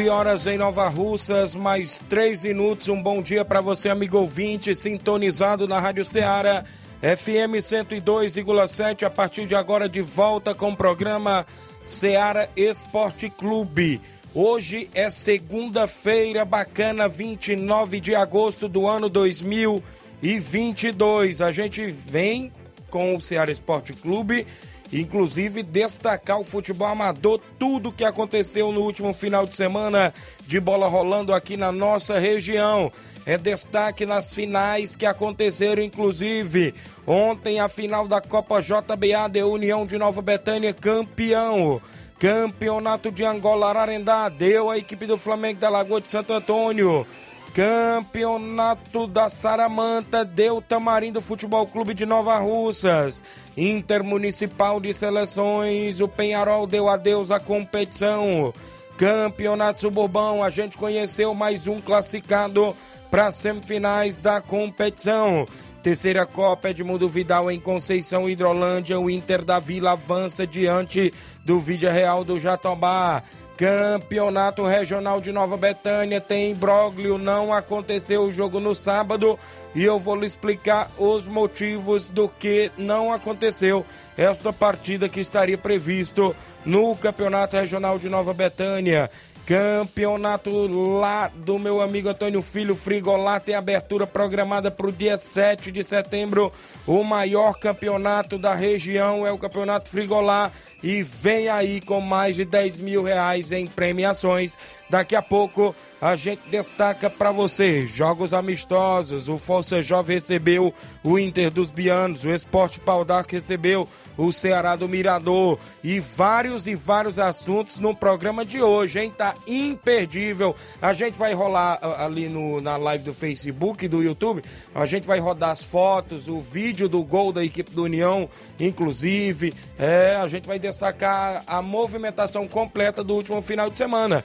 11 horas em Nova Russas, mais 3 minutos. Um bom dia para você, amigo ouvinte, sintonizado na Rádio Ceará, FM 102,7. A partir de agora, de volta com o programa Ceará Esporte Clube. Hoje é segunda-feira bacana, 29 de agosto do ano 2022. A gente vem com o Ceará Esporte Clube inclusive destacar o futebol amador, tudo que aconteceu no último final de semana de bola rolando aqui na nossa região. É destaque nas finais que aconteceram, inclusive ontem a final da Copa JBA de União de Nova Betânia, campeão. Campeonato de Angola Ararendá deu a equipe do Flamengo da Lagoa de Santo Antônio. Campeonato da Saramanta deu Tamarindo Futebol Clube de Nova Russas. Intermunicipal de Seleções, o Penharol deu adeus à competição. Campeonato Suburbão, a gente conheceu mais um classificado para semifinais da competição. Terceira Copa Edmundo Vidal em Conceição Hidrolândia. O Inter da Vila avança diante do Vídeo Real do Jatobá. Campeonato Regional de Nova Betânia tem imbróglio, não aconteceu o jogo no sábado e eu vou lhe explicar os motivos do que não aconteceu esta partida que estaria previsto no Campeonato Regional de Nova Betânia. Campeonato lá do meu amigo Antônio Filho Frigolá tem abertura programada para o dia 7 de setembro. O maior campeonato da região é o Campeonato Frigolá e vem aí com mais de 10 mil reais em premiações. Daqui a pouco a gente destaca para você jogos amistosos. O Força Jovem recebeu o Inter dos Bianos, o Esporte Pau d'Arco recebeu o Ceará do Mirador e vários e vários assuntos no programa de hoje, hein? Tá imperdível. A gente vai rolar ali no, na live do Facebook, do YouTube, a gente vai rodar as fotos, o vídeo do gol da equipe do União, inclusive. É, a gente vai destacar a movimentação completa do último final de semana.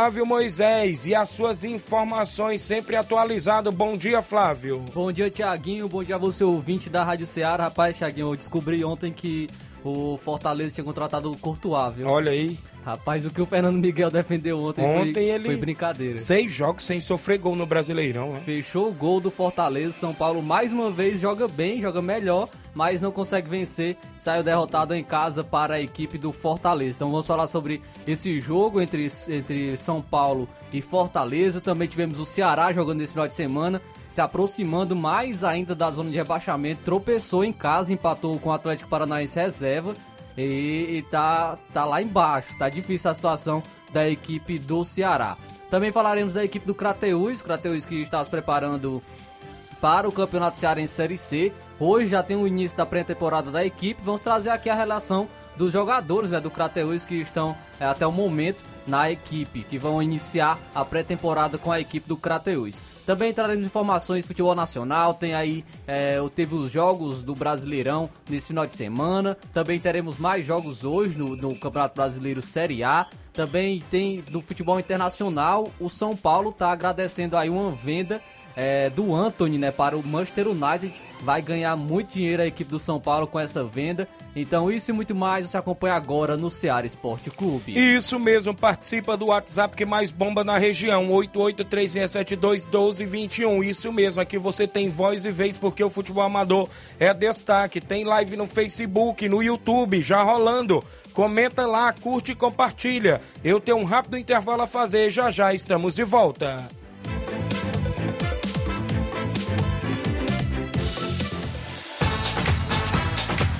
Flávio Moisés e as suas informações sempre atualizado. Bom dia, Flávio. Bom dia, Tiaguinho. Bom dia você, ouvinte da Rádio Ceará. Rapaz, Tiaguinho, eu descobri ontem que o Fortaleza tinha contratado o Courtois, viu? Olha aí. Rapaz, o que o Fernando Miguel defendeu ontem, ontem foi, ele foi brincadeira. Seis jogos sem sofrer gol no Brasileirão, né? Fechou o gol do Fortaleza. São Paulo mais uma vez joga bem, joga melhor, mas não consegue vencer. Saiu derrotado em casa para a equipe do Fortaleza. Então vamos falar sobre esse jogo entre, entre São Paulo e Fortaleza. Também tivemos o Ceará jogando nesse final de semana se aproximando mais ainda da zona de rebaixamento, tropeçou em casa, empatou com o Atlético Paranaense reserva e, e tá, tá lá embaixo. Tá difícil a situação da equipe do Ceará. Também falaremos da equipe do Crateus, Crateus que está se preparando para o Campeonato Cearense Série C. Hoje já tem o início da pré-temporada da equipe. Vamos trazer aqui a relação dos jogadores né, do Crateus que estão é, até o momento na equipe, que vão iniciar a pré-temporada com a equipe do Crateus. Também traremos informações de futebol nacional. Tem aí, é, teve os jogos do Brasileirão nesse final de semana. Também teremos mais jogos hoje no, no Campeonato Brasileiro Série A. Também tem no futebol internacional, o São Paulo está agradecendo aí uma venda é, do Anthony, né, para o Manchester United. Vai ganhar muito dinheiro a equipe do São Paulo com essa venda. Então isso e muito mais você acompanha agora no Ceará Esporte Clube. Isso mesmo, participa do WhatsApp que mais bomba na região, 8836721221. Isso mesmo, aqui você tem voz e vez porque o futebol amador é destaque. Tem live no Facebook, no YouTube, já rolando. Comenta lá, curte e compartilha. Eu tenho um rápido intervalo a fazer, já já estamos de volta.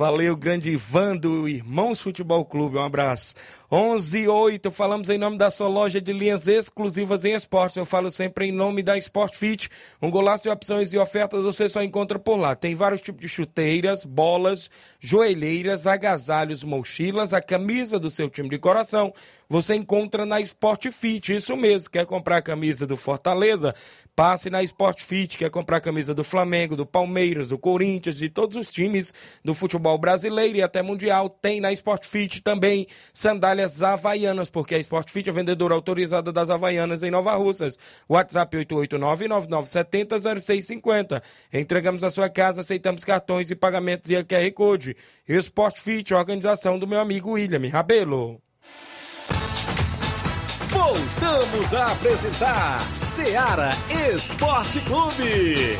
Valeu, grande Ivan do Irmãos Futebol Clube. Um abraço. 11 e 8, falamos em nome da sua loja de linhas exclusivas em esportes. Eu falo sempre em nome da Sport Fit. Um golaço de opções e ofertas você só encontra por lá. Tem vários tipos de chuteiras, bolas, joelheiras, agasalhos, mochilas, a camisa do seu time de coração. Você encontra na Sport Fit. Isso mesmo. Quer comprar a camisa do Fortaleza? Passe na Sport Fit. Quer comprar a camisa do Flamengo, do Palmeiras, do Corinthians, de todos os times do futebol brasileiro e até mundial. Tem na Sport Fit também sandálias havaianas, porque a Sport Fit é vendedora autorizada das havaianas em Nova Russas. WhatsApp 889-9970-0650. Entregamos na sua casa, aceitamos cartões e pagamentos e QR Code. Sport Fit, organização do meu amigo William Rabelo. Voltamos a apresentar Seara Esporte Clube.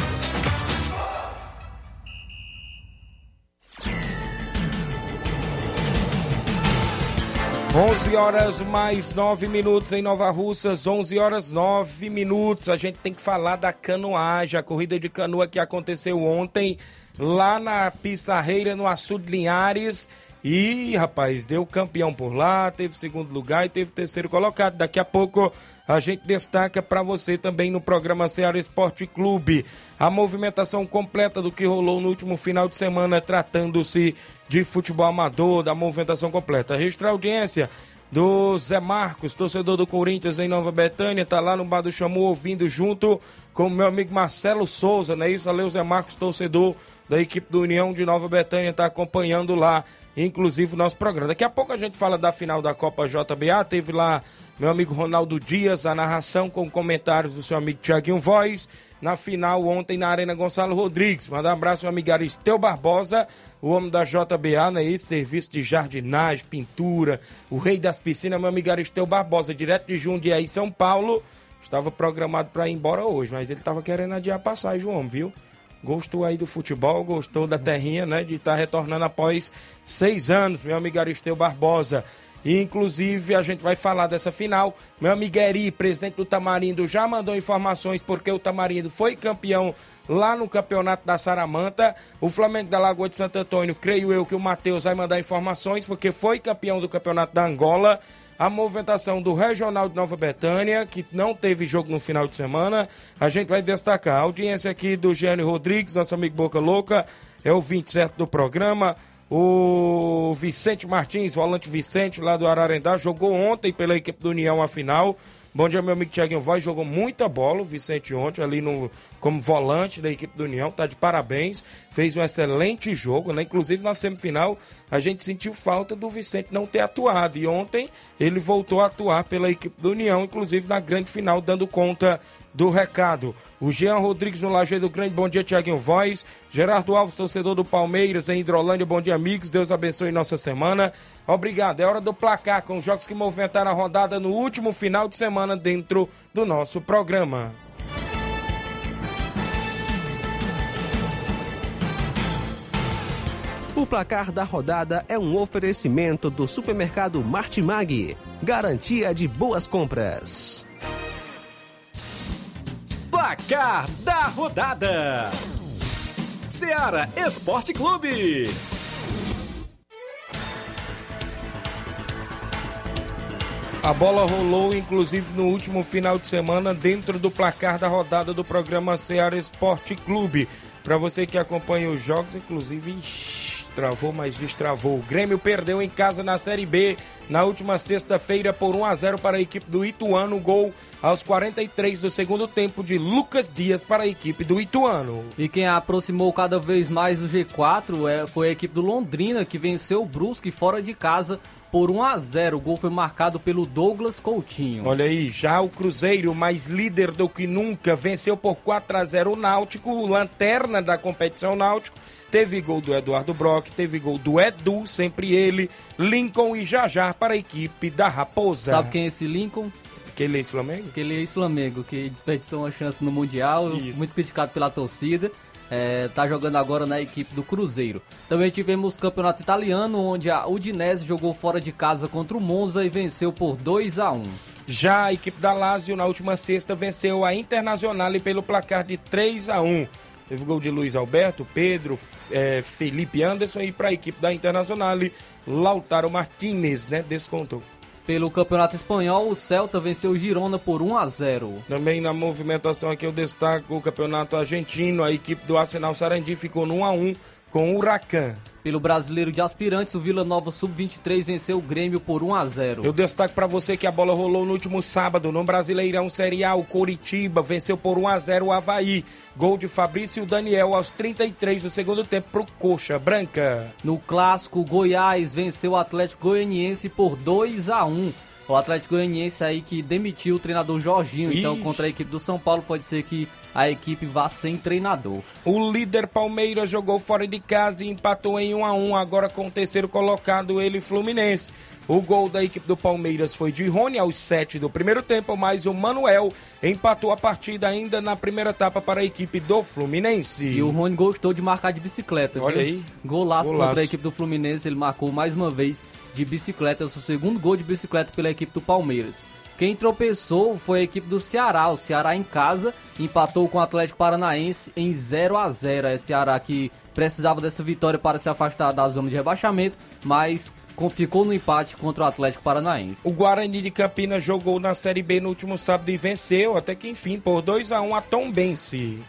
11 horas mais 9 minutos em Nova Russas, 11 horas 9 minutos. A gente tem que falar da canoagem, a corrida de canoa que aconteceu ontem lá na Pissarreira, no Açude Linhares. E, rapaz, deu campeão por lá, teve segundo lugar e teve terceiro colocado. Daqui a pouco a gente destaca para você também no programa Ceará Esporte Clube a movimentação completa do que rolou no último final de semana, tratando-se de futebol amador, da movimentação completa. Registrar audiência do Zé Marcos, torcedor do Corinthians em Nova Betânia, tá lá no Bar do Chamu ouvindo junto com meu amigo Marcelo Souza, não é isso? Valeu, Zé Marcos, torcedor da equipe do União de Nova Betânia, tá acompanhando lá, inclusive, o nosso programa. Daqui a pouco a gente fala da final da Copa JBA, teve lá meu amigo Ronaldo Dias, a narração com comentários do seu amigo Tiaguinho Voz, na final ontem na Arena Gonçalo Rodrigues. Manda um abraço ao amigo Aristeu Barbosa, o homem da JBA, né? Serviço de jardinagem, pintura, o rei das piscinas, meu amigo Aristeu Barbosa, direto de Jundiaí, São Paulo. Estava programado para ir embora hoje, mas ele estava querendo adiar a passagem, o homem, viu? Gostou aí do futebol, gostou da terrinha, né? De estar tá retornando após seis anos, meu amigo Aristeu Barbosa. Inclusive, a gente vai falar dessa final. Meu amigo Eri, presidente do Tamarindo, já mandou informações porque o Tamarindo foi campeão lá no campeonato da Saramanta. O Flamengo da Lagoa de Santo Antônio, creio eu que o Matheus vai mandar informações porque foi campeão do campeonato da Angola. A movimentação do Regional de Nova Betânia, que não teve jogo no final de semana, a gente vai destacar. A audiência aqui do Gênio Rodrigues, nosso amigo Boca Louca, é o 27 do programa. O Vicente Martins, volante Vicente, lá do Ararendá, jogou ontem pela equipe do União a final. Bom dia, meu amigo Tiaguinho Voz, jogou muita bola o Vicente ontem, ali no, como volante da equipe do União, tá de parabéns, fez um excelente jogo, né? Inclusive na semifinal a gente sentiu falta do Vicente não ter atuado, e ontem ele voltou a atuar pela equipe do União, inclusive na grande final, dando conta do recado. O Jean Rodrigues no Lajeiro Grande, bom dia, Tiaguinho Voz. Gerardo Alves, torcedor do Palmeiras em Hidrolândia, bom dia, amigos. Deus abençoe nossa semana. Obrigado. É hora do placar com os jogos que movimentaram a rodada no último final de semana dentro do nosso programa. O placar da rodada é um oferecimento do supermercado Martimag. Garantia de boas compras. Placar da rodada: Seara Esporte Clube. A bola rolou, inclusive, no último final de semana, dentro do placar da rodada do programa Ceará Esporte Clube. Para você que acompanha os jogos, inclusive, travou, mas destravou. O Grêmio perdeu em casa na Série B na última sexta-feira por 1 a 0 para a equipe do Ituano. Gol aos 43 do segundo tempo de Lucas Dias para a equipe do Ituano. E quem aproximou cada vez mais do G4 é, foi a equipe do Londrina, que venceu o Brusque fora de casa por 1 a 0. O gol foi marcado pelo Douglas Coutinho. Olha aí, já o Cruzeiro, mais líder do que nunca, venceu por 4 a 0 o Náutico, lanterna da competição Náutico. Teve gol do Eduardo Brock, teve gol do Edu, sempre ele, Lincoln e Jajá para a equipe da Raposa. Sabe quem é esse Lincoln? Aquele ex-Flamengo? Aquele ex-Flamengo que desperdiçou uma chance no Mundial, Isso. muito criticado pela torcida. É, tá jogando agora na equipe do Cruzeiro. Também tivemos campeonato italiano, onde a Udinese jogou fora de casa contra o Monza e venceu por 2 a 1 Já a equipe da Lazio, na última sexta, venceu a Internazionale pelo placar de 3 a 1 Teve gol de Luiz Alberto, Pedro, eh, Felipe Anderson e para a equipe da Internazionale, Lautaro Martinez, né? Descontou. Pelo campeonato espanhol, o Celta venceu o Girona por 1 a 0 Também na movimentação aqui eu destaco o campeonato argentino. A equipe do Arsenal Sarandi ficou no 1 a 1 com o Huracan. Pelo brasileiro de aspirantes, o Vila Nova Sub-23 venceu o Grêmio por 1 a 0 Eu destaco para você que a bola rolou no último sábado no Brasileirão Série A. O Coritiba venceu por 1 a 0 o Havaí. Gol de Fabrício Daniel aos 33 do segundo tempo pro Coxa Branca. No clássico, Goiás venceu o Atlético Goianiense por 2 a 1 O Atlético Goianiense aí que demitiu o treinador Jorginho. Então, Ixi. contra a equipe do São Paulo, pode ser que a equipe vá sem treinador. O líder Palmeiras jogou fora de casa e empatou em 1 a 1 agora com o terceiro colocado, ele Fluminense. O gol da equipe do Palmeiras foi de Rony aos 7 do primeiro tempo, mas o Manuel empatou a partida ainda na primeira etapa para a equipe do Fluminense. E o Rony gostou de marcar de bicicleta. Olha viu? aí. Golaço, Golaço. contra a equipe do Fluminense. Ele marcou mais uma vez de bicicleta. É o seu segundo gol de bicicleta pela equipe do Palmeiras. Quem tropeçou foi a equipe do Ceará. O Ceará em casa empatou com o Atlético Paranaense em 0 a 0 É o Ceará que precisava dessa vitória para se afastar da zona de rebaixamento, mas ficou no empate contra o Atlético Paranaense. O Guarani de Campinas jogou na Série B no último sábado e venceu, até que enfim, por 2 a 1 a Tombense.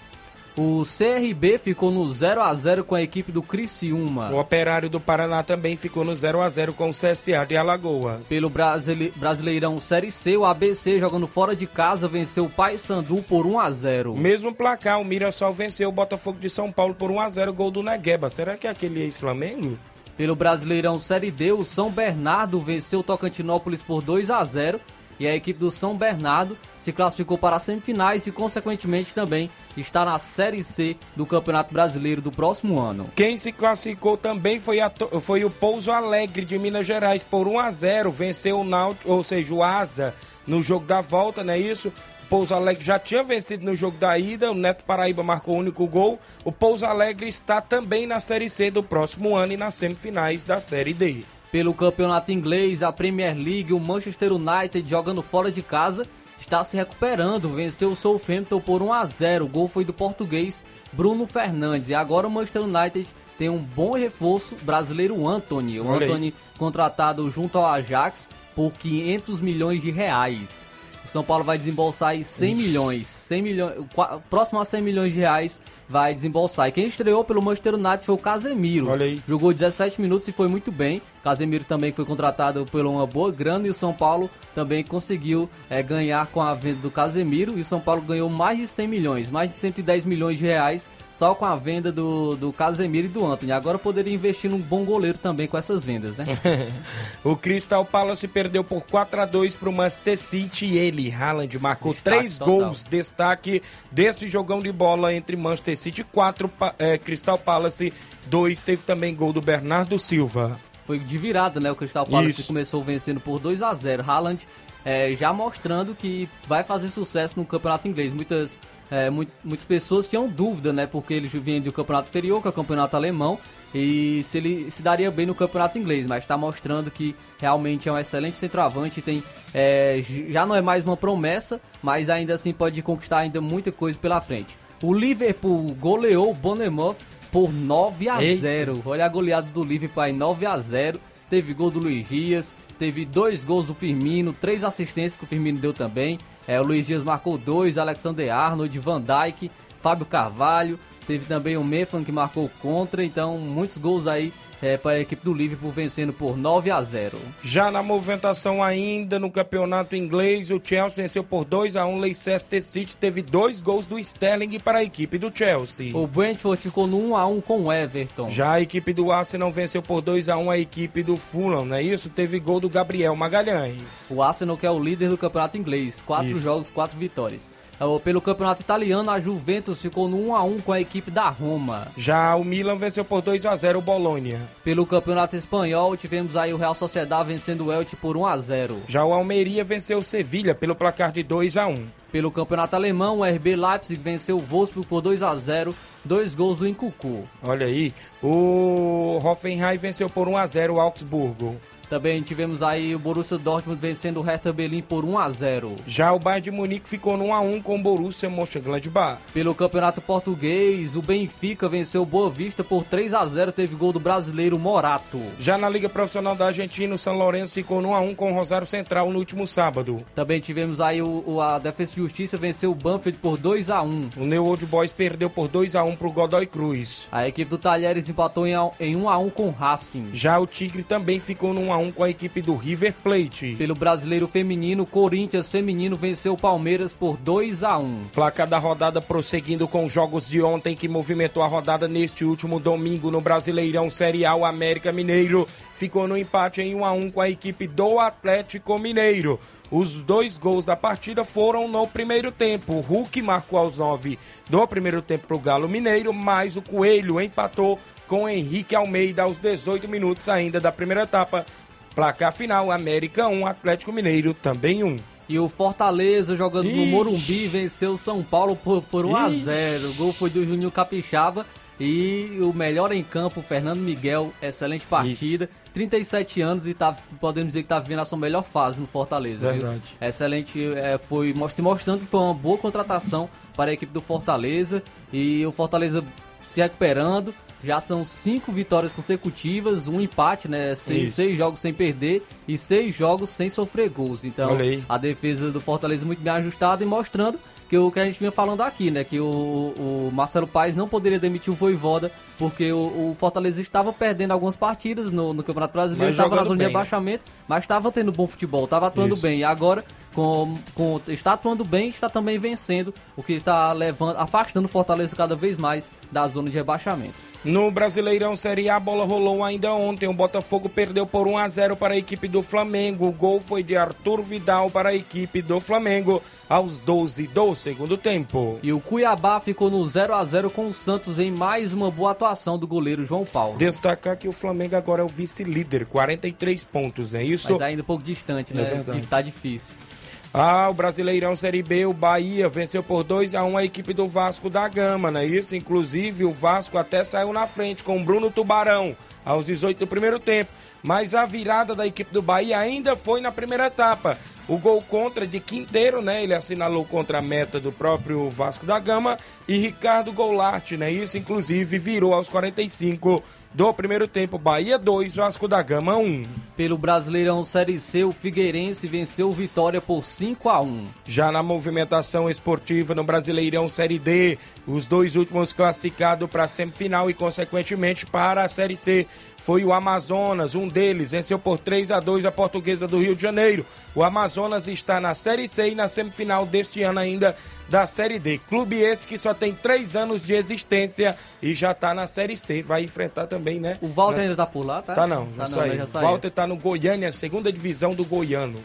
O CRB ficou no 0 a 0 com a equipe do Criciúma. O Operário do Paraná também ficou no 0 a 0 com o CSA de Alagoas. Pelo Brasile- Brasileirão Série C, o ABC jogando fora de casa venceu o Paysandu por 1 a 0. Mesmo placar, o Mirassol venceu o Botafogo de São Paulo por 1 a 0 gol do Negueba. Será que é aquele ex-Flamengo? Pelo Brasileirão Série D, o São Bernardo venceu Tocantinópolis por 2 a 0 e a equipe do São Bernardo se classificou para as semifinais e consequentemente também está na Série C do Campeonato Brasileiro do próximo ano. Quem se classificou também foi, a foi o Pouso Alegre de Minas Gerais por 1 a 0 Venceu o Náutico, ou seja, o Asa no jogo da volta, não é isso? O Pouso Alegre já tinha vencido no jogo da ida, o Neto Paraíba marcou o único gol. O Pouso Alegre está também na Série C do próximo ano e nas semifinais da Série D. Pelo campeonato inglês, a Premier League, o Manchester United jogando fora de casa está se recuperando, venceu o Southampton por 1 a 0. O gol foi do português Bruno Fernandes. E agora o Manchester United tem um bom reforço brasileiro, Anthony. O. Anthony contratado junto ao Ajax por 500 milhões de reais. O São Paulo vai desembolsar aí 100 milhões, 100 milhões, próximo a 100 milhões de reais vai desembolsar. E quem estreou pelo Manchester United foi o Casemiro. Jogou 17 minutos e foi muito bem. Casemiro também foi contratado por uma boa grana e o São Paulo também conseguiu eh, ganhar com a venda do Casemiro. E o São Paulo ganhou mais de 100 milhões, mais de 110 milhões de reais só com a venda do, do Casemiro e do Anthony. Agora poderia investir num bom goleiro também com essas vendas, né? O Crystal Palace perdeu por 4 a 2 para o Manchester City e ele, Haaland, marcou Destaque três total. gols. Destaque desse jogão de bola entre Manchester City 4, Crystal Palace 2. Teve também gol do Bernardo Silva. Foi de virada, né? O Crystal Palace começou vencendo por 2 a 0 Haaland é, já mostrando que vai fazer sucesso no campeonato inglês. Muitas, é, mu- muitas pessoas tinham dúvida, né? Porque ele vinha do campeonato inferior, que é o campeonato alemão, e se ele se daria bem no campeonato inglês, mas está mostrando que realmente é um excelente centroavante, tem é, já não é mais uma promessa, mas ainda assim pode conquistar ainda muita coisa pela frente. O Liverpool goleou o Bournemouth por 9 a Eita. 0. Olha a goleada do Liverpool aí, 9 a 0. Teve gol do Luiz Dias, teve dois gols do Firmino, três assistências que o Firmino deu também. É, o Luiz Dias marcou dois, Alexander Arnold, Van Dijk, Fábio Carvalho. Teve também o Mefan que marcou contra, então muitos gols aí é, para a equipe do Liverpool vencendo por 9 a 0. Já na movimentação ainda no campeonato inglês, o Chelsea venceu por 2 a 1 Leicester City, teve dois gols do Sterling para a equipe do Chelsea. O Brentford ficou no 1 a 1 com o Everton. Já a equipe do Arsenal venceu por 2 a 1 a equipe do Fulham, não é isso? Teve gol do Gabriel Magalhães. O Arsenal que é o líder do campeonato inglês, quatro Isso. jogos, quatro vitórias. É, Pelo campeonato italiano, a Juventus ficou no 1 a 1 com a equipe da Roma. Já o Milan venceu por 2 a 0 o Bolonha. Pelo campeonato espanhol, tivemos aí o Real Sociedad vencendo o Elche por 1 a 0. Já o Almeria venceu o Sevilha pelo placar de 2 a 1. Pelo campeonato alemão, o RB Leipzig venceu o Wolfsburg por 2 a 0, dois gols do Incucu. Olha aí, o Hoffenheim venceu por 1 a 0 o Augsburgo. Também tivemos aí o Borussia Dortmund vencendo o Hertha Berlim por 1 a 0. Já o Bayern de Munique ficou no 1 a 1 com o Borussia Mönchengladbach. Pelo campeonato português, o Benfica venceu o Boa Vista por 3 a 0, teve gol do brasileiro Morato. Já na Liga Profissional da Argentina, o São Lourenço ficou no 1 a 1 com o Rosário Central no último sábado. Também tivemos aí o, o- a Defesa e Justiça venceu o Banfield por 2 a 1. O New Old Boys perdeu por 2 a 1 para o Godoy Cruz. A equipe do Talheres empatou em, em 1 a 1 com o Racing. Já o Tigre também ficou no 1 a 1 com a equipe do River Plate. Pelo brasileiro feminino, Corinthians feminino venceu o Palmeiras por 2 a 1. Placa da rodada prosseguindo com os jogos de ontem que movimentou a rodada neste último domingo no Brasileirão Série A. O América Mineiro ficou no empate em 1 a 1 com a equipe do Atlético Mineiro. Os dois gols da partida foram no primeiro tempo. O Hulk marcou aos 9 do primeiro tempo para o Galo Mineiro, mas o Coelho empatou com Henrique Almeida aos 18 minutos ainda da primeira etapa. Placar final: América 1, Atlético Mineiro também 1. E o Fortaleza, jogando no Ixi. Morumbi, venceu o São Paulo por, por 1 a Ixi. 0. O gol foi do Juninho Capixaba. E o melhor em campo, Fernando Miguel, excelente partida. 37 anos e tá, podemos dizer que tá vivendo a sua melhor fase no Fortaleza. viu? Verdade. Excelente, é, foi mostrando que foi uma boa contratação para a equipe do Fortaleza. E o Fortaleza se recuperando. Já são cinco vitórias consecutivas, um empate, né? Seis, seis jogos sem perder e seis jogos sem sofrer gols. Então, a defesa do Fortaleza muito bem ajustada e mostrando que o que a gente vinha falando aqui, né? Que o, o Marcelo Paes não poderia demitir o Voivoda porque o, o Fortaleza estava perdendo algumas partidas no, no Campeonato Brasileiro, estava na zona de bem, né? rebaixamento, mas estava tendo bom futebol, estava atuando Isso. bem. E agora, com, com, está atuando bem, está também vencendo, o que está levando, afastando o Fortaleza cada vez mais da zona de rebaixamento. No Brasileirão Série A, a bola rolou ainda ontem. O Botafogo perdeu por 1 a 0 para a equipe do Flamengo. O gol foi de Arthur Vidal para a equipe do Flamengo aos 12 do segundo tempo. E o Cuiabá ficou no 0 a 0 com o Santos em mais uma boa atuação do goleiro João Paulo. Destacar que o Flamengo agora é o vice-líder, 43 pontos, não é isso? Mas ainda um pouco distante, né? É verdade. E tá difícil. Ah, o Brasileirão Série B, o Bahia venceu por 2 a 1 a equipe do Vasco da Gama, não é isso? Inclusive, o Vasco até saiu na frente com o Bruno Tubarão aos 18 do primeiro tempo. Mas a virada da equipe do Bahia ainda foi na primeira etapa. O gol contra de Quinteiro, né? Ele assinalou contra a meta do próprio Vasco da Gama. E Ricardo Goulart, né? Isso, inclusive, virou aos 45 do primeiro tempo. Bahia 2, Vasco da Gama 1. Pelo Brasileirão Série C, o Figueirense venceu Vitória por 5 a 1 Já na movimentação esportiva no Brasileirão Série D, os dois últimos classificados para a semifinal e, consequentemente, para a Série C foi o Amazonas. Um deles venceu por 3 a 2 a Portuguesa do Rio de Janeiro. O Amazonas está na Série C e na semifinal deste ano ainda da Série D. Clube esse que só tem três anos de existência e já está na Série C. Vai enfrentar também, né? O Walter Na- ainda tá por lá, tá? Tá não, já tá saiu. já saiu. Walter tá no Goiânia, segunda divisão do Goiano.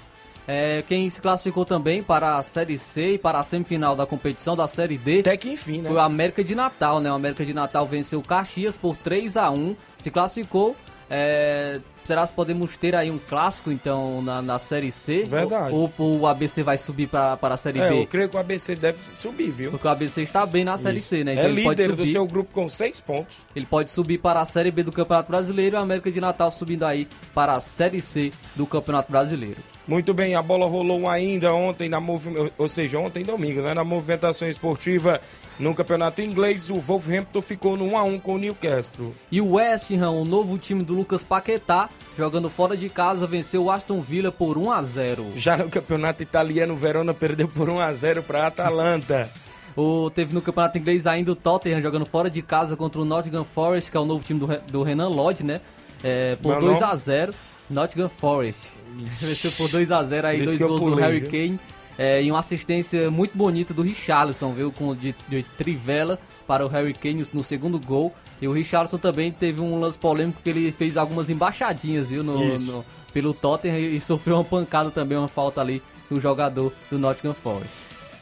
É, quem se classificou também para a Série C e para a semifinal da competição da Série D Até que enfim, né? foi o América de Natal, né? O América de Natal venceu o Caxias por 3 a 1 se classificou. É, será que podemos ter aí um clássico, então, na, na Série C? Verdade. Ou, ou o ABC vai subir para a Série É, B? eu creio que o ABC deve subir, viu? Porque o ABC está bem na Série C, né? Então é líder do seu grupo com seis pontos. Ele pode subir para a Série B do Campeonato Brasileiro e a América de Natal subindo aí para a Série C do Campeonato Brasileiro. Muito bem, a bola rolou ainda ontem na movimentação, ou seja, ontem domingo, né, na movimentação esportiva no Campeonato Inglês, o Wolverhampton ficou no 1 a 1 com o Newcastle. E o West Ham, o novo time do Lucas Paquetá, jogando fora de casa, venceu o Aston Villa por 1 a 0. Já no Campeonato Italiano, o Verona perdeu por 1 a 0 para a Atalanta. O, teve no Campeonato Inglês ainda o Tottenham jogando fora de casa contra o Nottingham Forest, que é o novo time do, do Renan Lodge, né? É, por Meu 2 nome? a 0 Nottingham Forest. Venceu por 2 a 0 aí, Esse dois gols do pulei, Harry viu? Kane. é, e uma assistência muito bonita do Richarlison, viu? Com de, de trivela para o Harry Kane no segundo gol. E o Richarlison também teve um lance polêmico que ele fez algumas embaixadinhas, viu? No, no- pelo Tottenham e, e sofreu uma pancada também, uma falta ali do jogador do Nottingham Forest.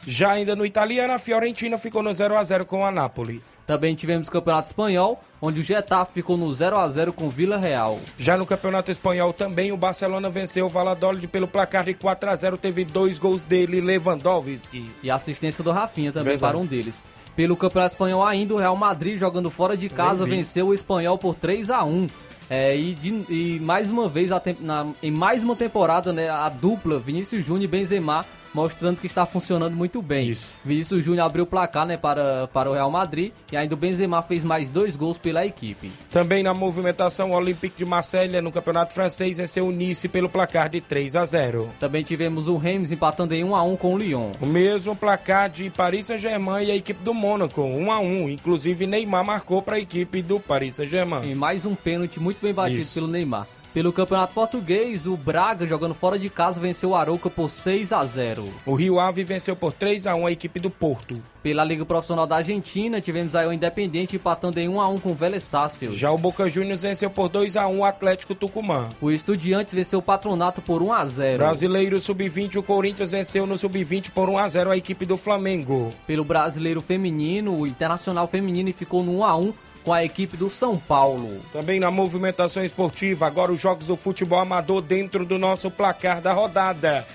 Já ainda no Italiano, a Fiorentina ficou no 0 a 0 com a Napoli. Também tivemos Campeonato Espanhol, onde o Getafe ficou no 0 a 0 com Vila Real. Já no Campeonato Espanhol também, o Barcelona venceu o Valladolid pelo placar de 4 a 0 teve dois gols dele, Lewandowski. E a assistência do Rafinha também Verdade. para um deles. Pelo Campeonato Espanhol ainda, o Real Madrid, jogando fora de casa, venceu o Espanhol por 3 a 1 É, e, de- e mais uma vez, a na- em mais uma temporada, né, a dupla Vinícius Júnior e Benzema mostrando que está funcionando muito bem. Isso. Vinícius Júnior abriu o placar né, para, para o Real Madrid e ainda o Benzema fez mais dois gols pela equipe. Também na movimentação, o Olympique de Marselha no Campeonato Francês venceu o Nice pelo placar de 3 a 0. Também tivemos o Reims empatando em 1 a 1 com o Lyon. O mesmo placar de Paris Saint-Germain e a equipe do Mônaco, 1 a 1. Inclusive Neymar marcou para a equipe do Paris Saint-Germain. E mais um pênalti muito bem batido Isso. pelo Neymar. Pelo Campeonato Português, o Braga, jogando fora de casa, venceu o Arouca por 6 a 0. O Rio Ave venceu por 3 a 1 a equipe do Porto. Pela Liga Profissional da Argentina, tivemos aí o Independente empatando em 1 a 1 com o Vélez Sarsfield. Já o Boca Juniors venceu por 2 a 1 o Atlético Tucumã. O Estudiantes venceu o Patronato por 1 a 0. Brasileiro Sub-20, o Corinthians venceu no Sub-20 por 1 a 0 a equipe do Flamengo. Pelo Brasileiro Feminino, o Internacional Feminino ficou no 1 a 1 com a equipe do São Paulo. Também na movimentação esportiva, agora os jogos do futebol amador dentro do nosso placar da rodada.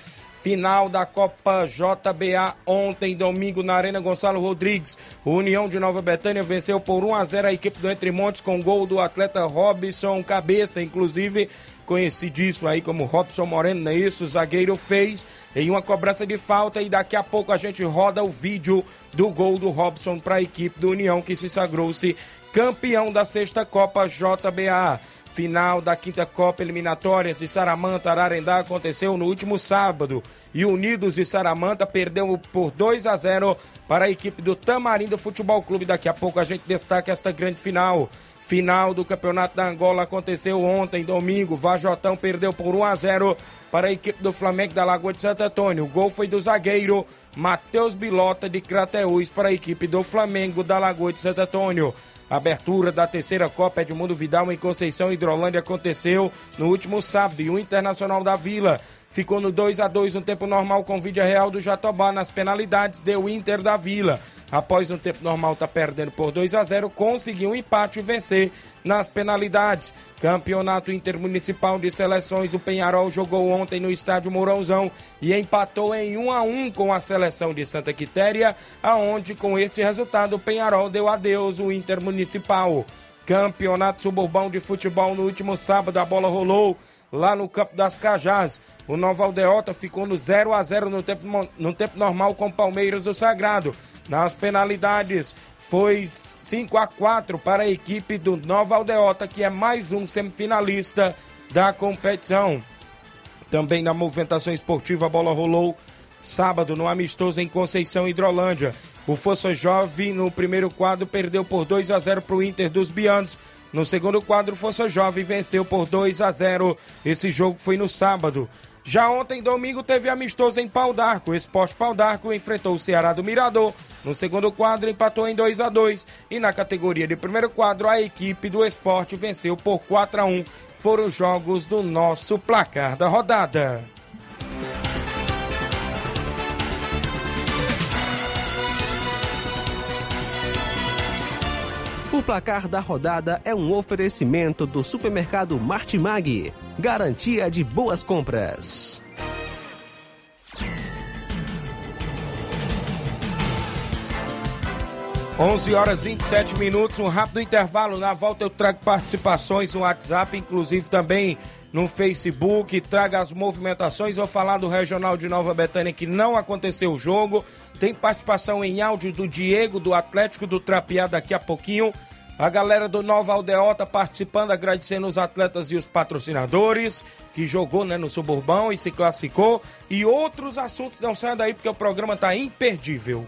Final da Copa JBA ontem, domingo, na Arena Gonçalo Rodrigues. O União de Nova Betânia venceu por 1 a 0 a equipe do Entre Montes com gol do atleta Robson Cabeça, inclusive conhecidíssimo aí como Robson Moreno, não é isso? O zagueiro fez em uma cobrança de falta e daqui a pouco a gente roda o vídeo do gol do Robson para a equipe do União que se sagrou-se campeão da sexta Copa JBA. Final da quinta Copa Eliminatórias de Saramanta, Ararendá aconteceu no último sábado. E Unidos de Saramanta perdeu por 2 a 0 para a equipe do Tamarindo Futebol Clube. Daqui a pouco a gente destaca esta grande final. Final do Campeonato da Angola aconteceu ontem, domingo. Vajotão perdeu por 1 a 0 para a equipe do Flamengo da Lagoa de Santo Antônio. O gol foi do zagueiro Matheus Bilota de Crateús para a equipe do Flamengo da Lagoa de Santo Antônio. A abertura da terceira Copa Edmundo Vidal em Conceição Hidrolândia aconteceu no último sábado e o Internacional da Vila ficou no 2 a 2 no tempo normal com vídeo real do Jatobá nas penalidades deu Inter da Vila. Após no tempo normal tá perdendo por 2 a 0, conseguiu um empate e vencer nas penalidades. Campeonato Intermunicipal de Seleções, o Penharol jogou ontem no estádio Mourãozão e empatou em 1 a 1 com a seleção de Santa Quitéria, aonde com esse resultado o Penharol deu adeus o Intermunicipal. Campeonato Suburbão de Futebol no último sábado a bola rolou lá no Campo das Cajás. O Nova Aldeota ficou no 0 a 0 no tempo, no tempo normal com o Palmeiras do Sagrado. Nas penalidades, foi 5 a 4 para a equipe do Nova Aldeota, que é mais um semifinalista da competição. Também na movimentação esportiva, a bola rolou sábado no amistoso em Conceição Hidrolândia. O Força Jovem no primeiro quadro perdeu por 2 a 0 para o Inter dos Bianos. No segundo quadro, Força Jovem venceu por 2 a 0. Esse jogo foi no sábado. Já ontem, domingo, teve amistoso em Pau d'Arco. O Esporte Pau d'Arco enfrentou o Ceará do Mirador. No segundo quadro, empatou em 2 a 2 E na categoria de primeiro quadro, a equipe do esporte venceu por 4 a 1 Foram os jogos do nosso placar da rodada. O placar da rodada é um oferecimento do supermercado Martimag. Garantia de boas compras. Onze horas e 27 minutos, um rápido intervalo. Na volta eu trago participações no WhatsApp, inclusive também no Facebook. Traga as movimentações. Vou falar do Regional de Nova Betânia que não aconteceu o jogo. Tem participação em áudio do Diego, do Atlético do Trapiá daqui a pouquinho. A galera do Nova Aldeota participando, agradecendo os atletas e os patrocinadores, que jogou né, no Suburbão e se classificou. E outros assuntos não saiam daí, porque o programa está imperdível.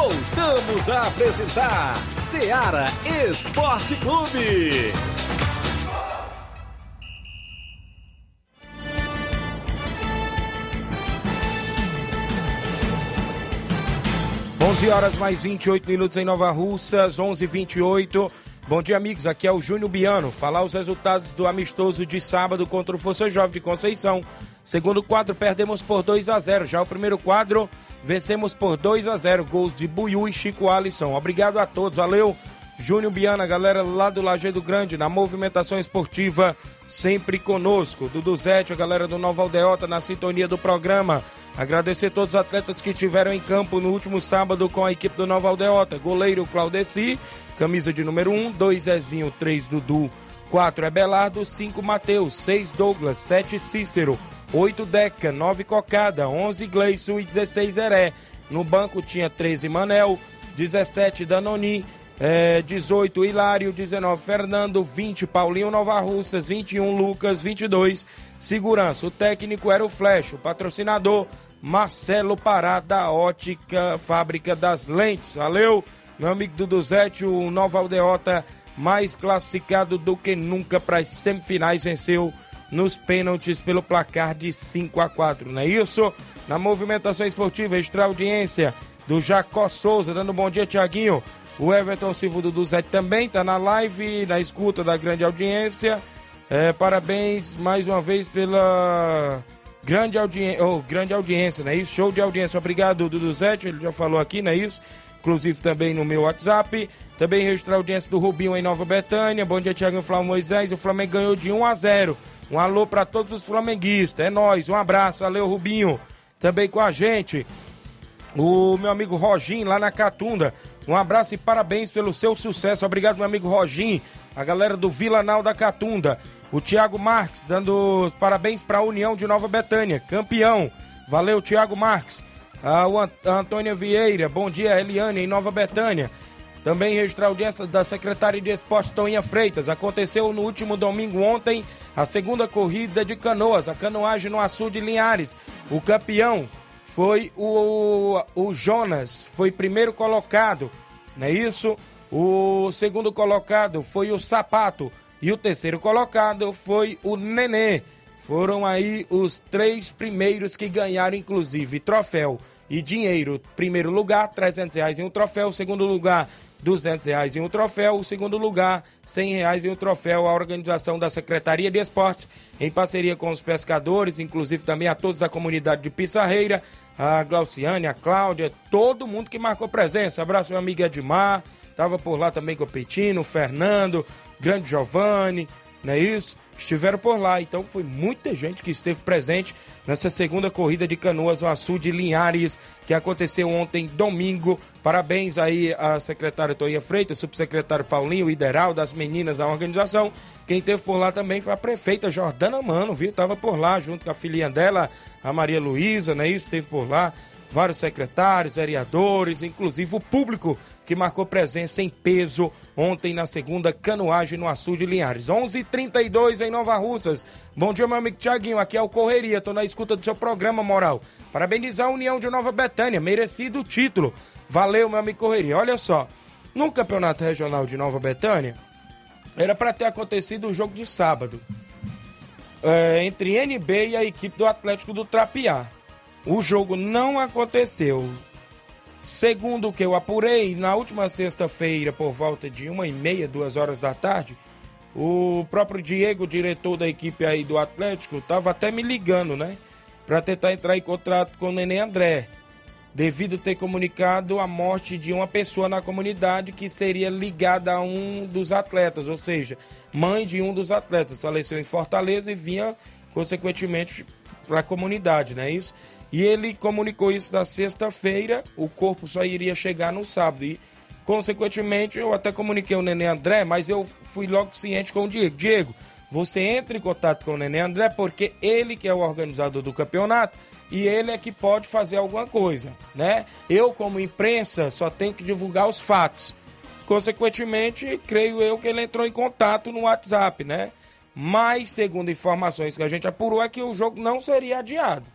Voltamos a apresentar Seara Esporte Clube. 11 horas mais 28 minutos em Nova Russas, 11:28. Bom dia, amigos. Aqui é o Júnior Biano. Falar os resultados do amistoso de sábado contra o Força Jovem de Conceição. Segundo quadro, perdemos por 2 a 0. Já o primeiro quadro, vencemos por 2 a 0. Gols de Buiu e Chico Alisson. Obrigado a todos. Valeu. Júnior Biana, galera lá do Lajeado Grande, na movimentação esportiva, sempre conosco. Dudu Zete, a galera do Nova Aldeota, na sintonia do programa. Agradecer todos os atletas que estiveram em campo no último sábado com a equipe do Nova Aldeota. Goleiro Claudeci, camisa de número 1, 2 Zezinho, 3 Dudu, 4 Ebelardo, 5 Mateus, 6 Douglas, 7 Cícero, 8 Deca, 9 Cocada, 11 Gleison e 16 Heré. No banco tinha 13 Manel, 17 Danoni, é, 18 Hilário, 19 Fernando, 20 Paulinho Nova Russas, 21 Lucas, 22 Segurança. O técnico era o Flash, o patrocinador Marcelo Pará da Ótica Fábrica das Lentes. Valeu, meu amigo Duduzete, o Nova Aldeota mais classificado do que nunca para as semifinais venceu nos pênaltis pelo placar de 5 a 4, não é isso? Na movimentação esportiva, extra audiência do Jacó Souza, dando um bom dia, Tiaguinho. O Everton Silva do também está na live, na escuta da grande audiência. É, parabéns mais uma vez pela grande, audi oh, grande audiência, não é isso? Show de audiência. Obrigado, Duduzete, ele já falou aqui, não é isso? Inclusive também no meu WhatsApp. Também registrar a audiência do Rubinho em Nova Betânia. Bom dia, Tiago Flávio Moisés. O Flamengo ganhou de 1 a 0. Um alô para todos os flamenguistas. É nós. Um abraço. Valeu, Rubinho. Também com a gente. O meu amigo Rogin, lá na Catunda. Um abraço e parabéns pelo seu sucesso. Obrigado, meu amigo Rogin. A galera do Vila Nau da Catunda. O Thiago Marques, dando parabéns para a União de Nova Betânia. Campeão. Valeu, Thiago Marques. Ah, o Ant Antônia Vieira. Bom dia, Eliane, em Nova Betânia. Também registrar a audiência da secretária de Esportes Toinha Freitas. Aconteceu no último domingo ontem a segunda corrida de canoas, a canoagem no Açu de Linhares. O campeão foi o, o Jonas, foi primeiro colocado, não é isso? O segundo colocado foi o Sapato e o terceiro colocado foi o Nenê. Foram aí os três primeiros que ganharam, inclusive, troféu e dinheiro. Primeiro lugar, 300 reais em um troféu. Segundo lugar, 200 reais em um troféu. O segundo lugar, 100 reais em um troféu. A organização da Secretaria de Esportes, em parceria com os pescadores, inclusive também a todos da comunidade de Pissarreira, a Glauciane, a Cláudia, todo mundo que marcou presença. Abraço, meu amigo Edmar. Tava por lá também com o Petino, o Fernando, grande Giovanni, não é isso? Estiveram por lá, então foi muita gente que esteve presente nessa segunda corrida de Canoas no Sul de Linhares, que aconteceu ontem, domingo. Parabéns aí à secretária Toia Freitas, subsecretário Paulinho, ideal das meninas da organização. Quem esteve por lá também foi a prefeita Jordana Mano, viu? Tava por lá junto com a filhinha dela, a Maria Luísa, não é isso? Esteve por lá vários secretários, vereadores, inclusive o público que marcou presença em peso ontem na segunda canoagem no Açu de Linhares. 11:32 h 32 em Nova Russas. Bom dia, meu amigo Tiaguinho. Aqui é o Correria. Tô na escuta do seu programa, Moral. Parabenizar a União de Nova Betânia. Merecido o título. Valeu, meu amigo Correria. Olha só. No Campeonato Regional de Nova Betânia, era para ter acontecido o jogo de sábado. É, entre NB e a equipe do Atlético do Trapiá. O jogo não aconteceu. Segundo o que eu apurei, na última sexta-feira, por volta de uma e meia, duas horas da tarde, o próprio Diego, diretor da equipe aí do Atlético, estava até me ligando, né? Para tentar entrar em contrato com o Nenê André, devido ter comunicado a morte de uma pessoa na comunidade que seria ligada a um dos atletas, ou seja, mãe de um dos atletas. Faleceu em Fortaleza e vinha, consequentemente, para a comunidade, não é isso? E ele comunicou isso na sexta-feira, o corpo só iria chegar no sábado. E, consequentemente, eu até comuniquei o Nenê André, mas eu fui logo ciente com o Diego. Diego, você entra em contato com o Nenê André porque ele que é o organizador do campeonato e ele é que pode fazer alguma coisa, né? Eu, como imprensa, só tenho que divulgar os fatos. Consequentemente, creio eu que ele entrou em contato no WhatsApp, né? Mas, segundo informações que a gente apurou, é que o jogo não seria adiado.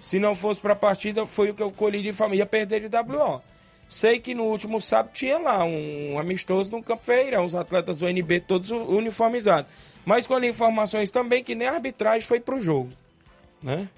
Se não fosse para a partida, foi o que eu colhi de família perder de WO. Sei que no último sábado tinha lá um amistoso no Campo Feirão, os atletas do NB todos uniformizados. Mas colhi informações também que nem a arbitragem foi para o jogo. Né?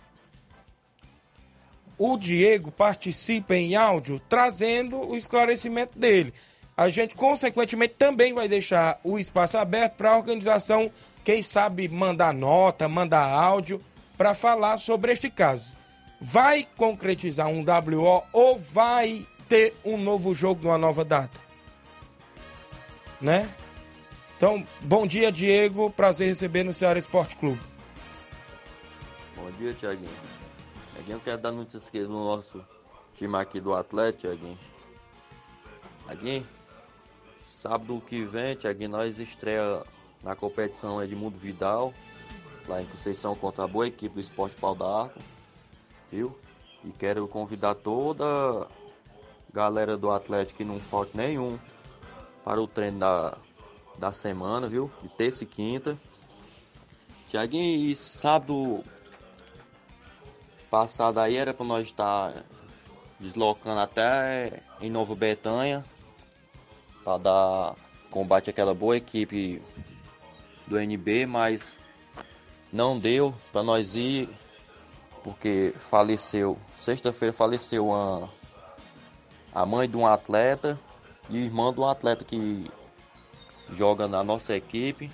O Diego participa em áudio trazendo o esclarecimento dele. A gente, consequentemente, também vai deixar o espaço aberto para a organização, quem sabe, mandar nota, mandar áudio para falar sobre este caso vai concretizar um WO ou vai ter um novo jogo numa nova data? Né? Então, bom dia, Diego. Prazer receber no Ceará Esporte Clube. Bom dia, Tiaguinho. Tiaguinho, eu quero dar notícias aqui no nosso time aqui do Atlético, Tiaguinho. Tiaguinho, sábado que vem, Tiaguinho, nós estreia na competição Edmundo Vidal, lá em Conceição contra a boa equipe do Esporte Pau da Arco viu? E quero convidar toda a galera do Atlético que não falte nenhum para o treino da, da semana, viu? De terça e quinta. Tiaguinho, e sábado passado aí era para nós estar deslocando até em Novo Betânia para dar combate àquela boa equipe do NB, mas não deu para nós ir porque faleceu, sexta-feira faleceu uma, a mãe de um atleta e irmã de um atleta que joga na nossa equipe.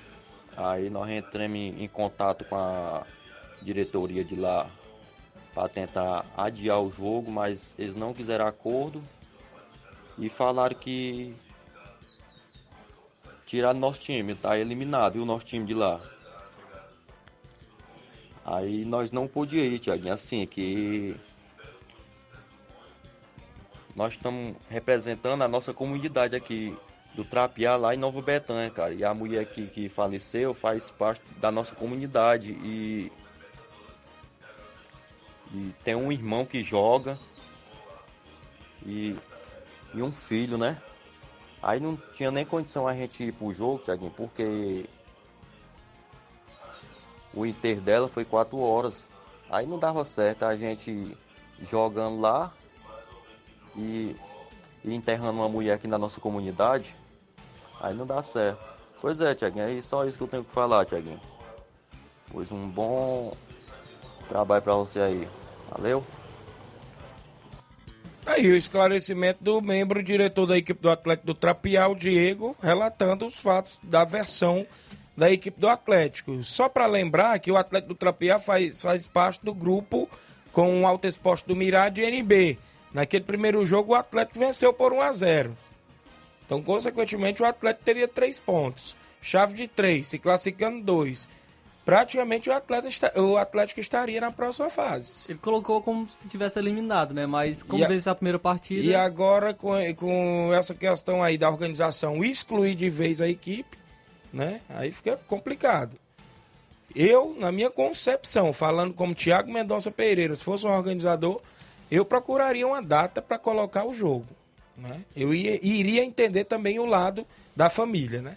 Aí nós entramos em, em contato com a diretoria de lá para tentar adiar o jogo, mas eles não quiseram acordo e falaram que tiraram nosso time, tá eliminado, e o nosso time de lá. Aí nós não podíamos ir, Tiaguinho, assim, que nós estamos representando a nossa comunidade aqui do Trapiá lá em Nova Betânia, cara. E a mulher que, que faleceu faz parte da nossa comunidade e, e tem um irmão que joga e, e um filho, né? Aí não tinha nem condição a gente ir pro jogo, Tiaguinho, porque o enterro dela foi quatro horas. Aí não dava certo a gente jogando lá e, e enterrando uma mulher aqui na nossa comunidade. Aí não dá certo. Pois é, Tiaguinho, é só isso que eu tenho que falar, Tiaguinho. Pois um bom trabalho para você aí. Valeu? Aí o esclarecimento do membro diretor da equipe do Atlético do Trapial, Diego, relatando os fatos da versão da equipe do Atlético. Só para lembrar que o Atlético do Trapiá faz, faz parte do grupo com o Alto Esporte do Mirade e NB. Naquele primeiro jogo, o Atlético venceu por 1 a 0 Então, consequentemente, o Atlético teria três pontos. chave de três, se classificando dois. Praticamente o, está- o Atlético estaria na próxima fase. Ele colocou como se tivesse eliminado, né? Mas como a- venceu a primeira partida. E agora, com, com essa questão aí da organização excluir de vez a equipe, né? Aí fica complicado. Eu, na minha concepção, falando como Thiago Mendonça Pereira, se fosse um organizador, eu procuraria uma data para colocar o jogo. Né? Eu ia- iria entender também o lado da família, né?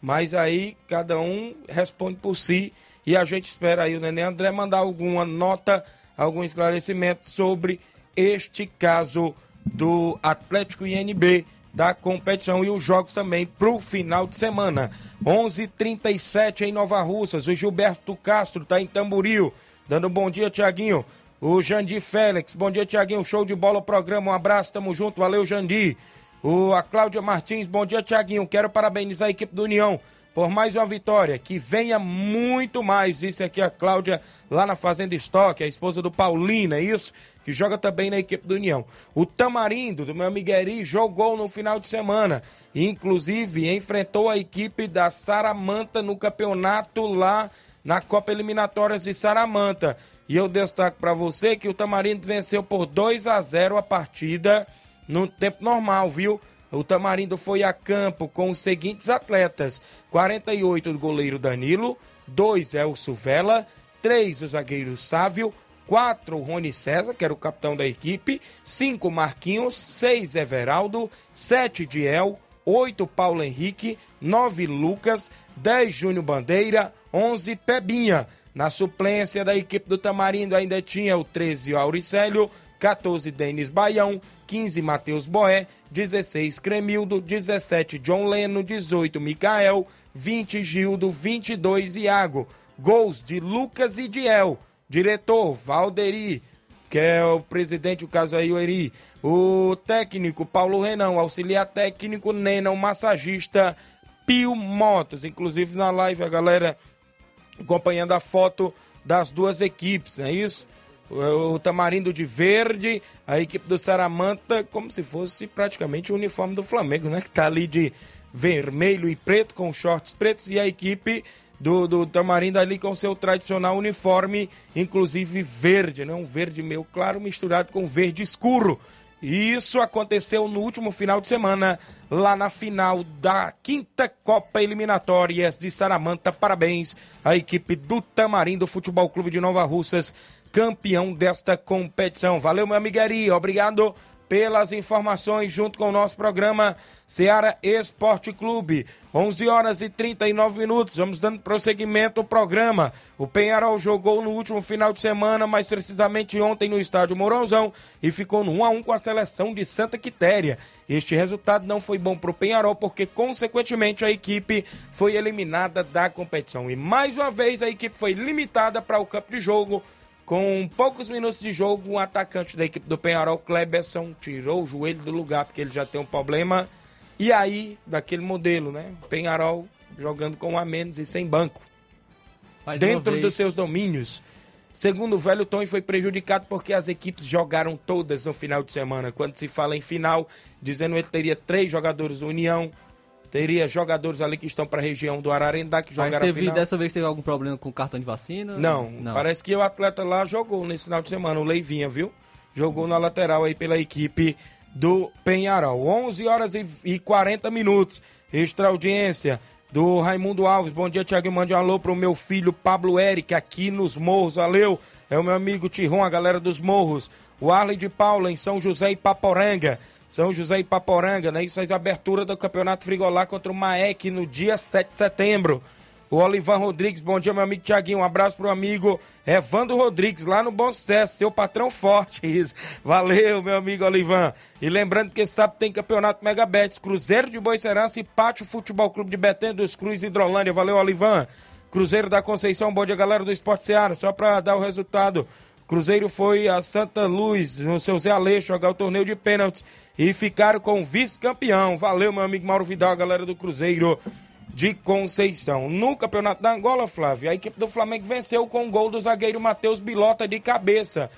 Mas aí cada um responde por si e a gente espera aí o Nenê André mandar alguma nota, algum esclarecimento sobre este caso do Atlético INB da competição e os jogos também para o final de semana. 11:37 em Nova Russas. O Gilberto Castro está em Tamboril, dando bom dia, Tiaguinho. O Jandir Félix, bom dia, Tiaguinho. Show de bola, programa. Um abraço, tamo junto. Valeu, Jandir. O, a Cláudia Martins, bom dia, Tiaguinho. Quero parabenizar a equipe do União por mais uma vitória. Que venha muito mais. Disse aqui a Cláudia lá na Fazenda Estoque, a esposa do Paulino, é isso? Que joga também na equipe do União. O Tamarindo, do meu Migueri, jogou no final de semana. Inclusive, enfrentou a equipe da Saramanta no campeonato lá na Copa Eliminatórias de Saramanta. E eu destaco para você que o Tamarindo venceu por 2 a 0 a partida no tempo normal, viu? O Tamarindo foi a campo com os seguintes atletas: 48 do goleiro Danilo, 2 Elcio Vela, 3 o zagueiro Sávio, 4 o Rony César, que era o capitão da equipe, 5 Marquinhos, 6 Everaldo, 7 Diel, 8 Paulo Henrique, 9 Lucas, 10 Júnior Bandeira, 11 Pebinha. Na suplência da equipe do Tamarindo ainda tinha o 13 Auricélio, 14 Denis Baião, 15 Matheus Boé, 16 Cremildo, 17 John Leno, 18 Micael, 20 Gildo, 22 Iago. Gols de Lucas e Diel. Diretor Valderi, que é o presidente, o caso aí, o Eri. O técnico Paulo Renão, auxiliar técnico Nena, o massagista Pio Motos. Inclusive na live a galera acompanhando a foto das duas equipes, não é isso? O, Tamarindo de verde, a equipe do Saramanta, como se fosse praticamente o uniforme do Flamengo, né? Que tá ali de vermelho e preto, com shorts pretos, e a equipe do, do Tamarindo ali com seu tradicional uniforme, inclusive verde, né? Um verde meio claro misturado com verde escuro. E Isso aconteceu no último final de semana, lá na final da quinta Copa Eliminatórias de Saramanta. Parabéns à equipe do Tamarindo Futebol Clube de Nova Russas, campeão desta competição. Valeu, meu amigueri, obrigado pelas informações junto com o nosso programa Seara Esporte Clube. 11 horas e 39 minutos. Vamos dando prosseguimento ao programa. O Penharol jogou no último final de semana, mais precisamente ontem no estádio Mourãozão, e ficou no 1 a 1 com a seleção de Santa Quitéria. Este resultado não foi bom para o Penharol, porque, consequentemente, a equipe foi eliminada da competição. E mais uma vez a equipe foi limitada para o campo de jogo. Com poucos minutos de jogo, um atacante da equipe do Penharol, Kleberson, tirou o joelho do lugar, porque ele já tem um problema. E aí, daquele modelo, né? Penharol jogando com um a menos e sem banco. Mais dentro dos seus domínios. Segundo o velho Tony, foi prejudicado porque as equipes jogaram todas no final de semana. Quando se fala em final, dizendo ele teria três jogadores do União, teria jogadores ali que estão para a região do Ararendá que Mas jogaram a teve, final. dessa vez teve algum problema com o cartão de vacina? Não, parece que o atleta lá jogou nesse final de semana, o Leivinha, viu? Jogou na lateral aí pela equipe do Penharol. 11 horas e, e 40 minutos. Extra audiência do Raimundo Alves. Bom dia, Tiago. Mande um alô pro meu filho Pablo Eric aqui nos Morros. Valeu. É o meu amigo Tiron, a galera dos Morros. O Arley de Paula em São José e Paporanga. São José e Paporanga, né? Isso é a abertura do Campeonato Frigolá contra o Maek no dia 7 de setembro. O Olivan Rodrigues, bom dia, meu amigo Tiaguinho. Um abraço pro amigo Evandro Rodrigues, lá no Bom Sucesso, seu patrão forte. Isso. Valeu, meu amigo Olivan. E lembrando que esse sábado tem campeonato Megabets, Cruzeiro de Boicerança e Pátio Futebol Clube de Betém dos Cruz Hidrolândia. Valeu, Olivan. Cruzeiro da Conceição, bom dia, galera do Esporte Seara. Só pra dar o resultado. Cruzeiro foi a Santa Luz, no seu Zé Aleixo, jogar o torneio de pênaltis e ficaram com vice-campeão. Valeu, meu amigo Mauro Vidal, galera do Cruzeiro de Conceição. No Campeonato da Angola, Flávio, a equipe do Flamengo venceu com o gol do zagueiro Matheus Bilota de cabeça.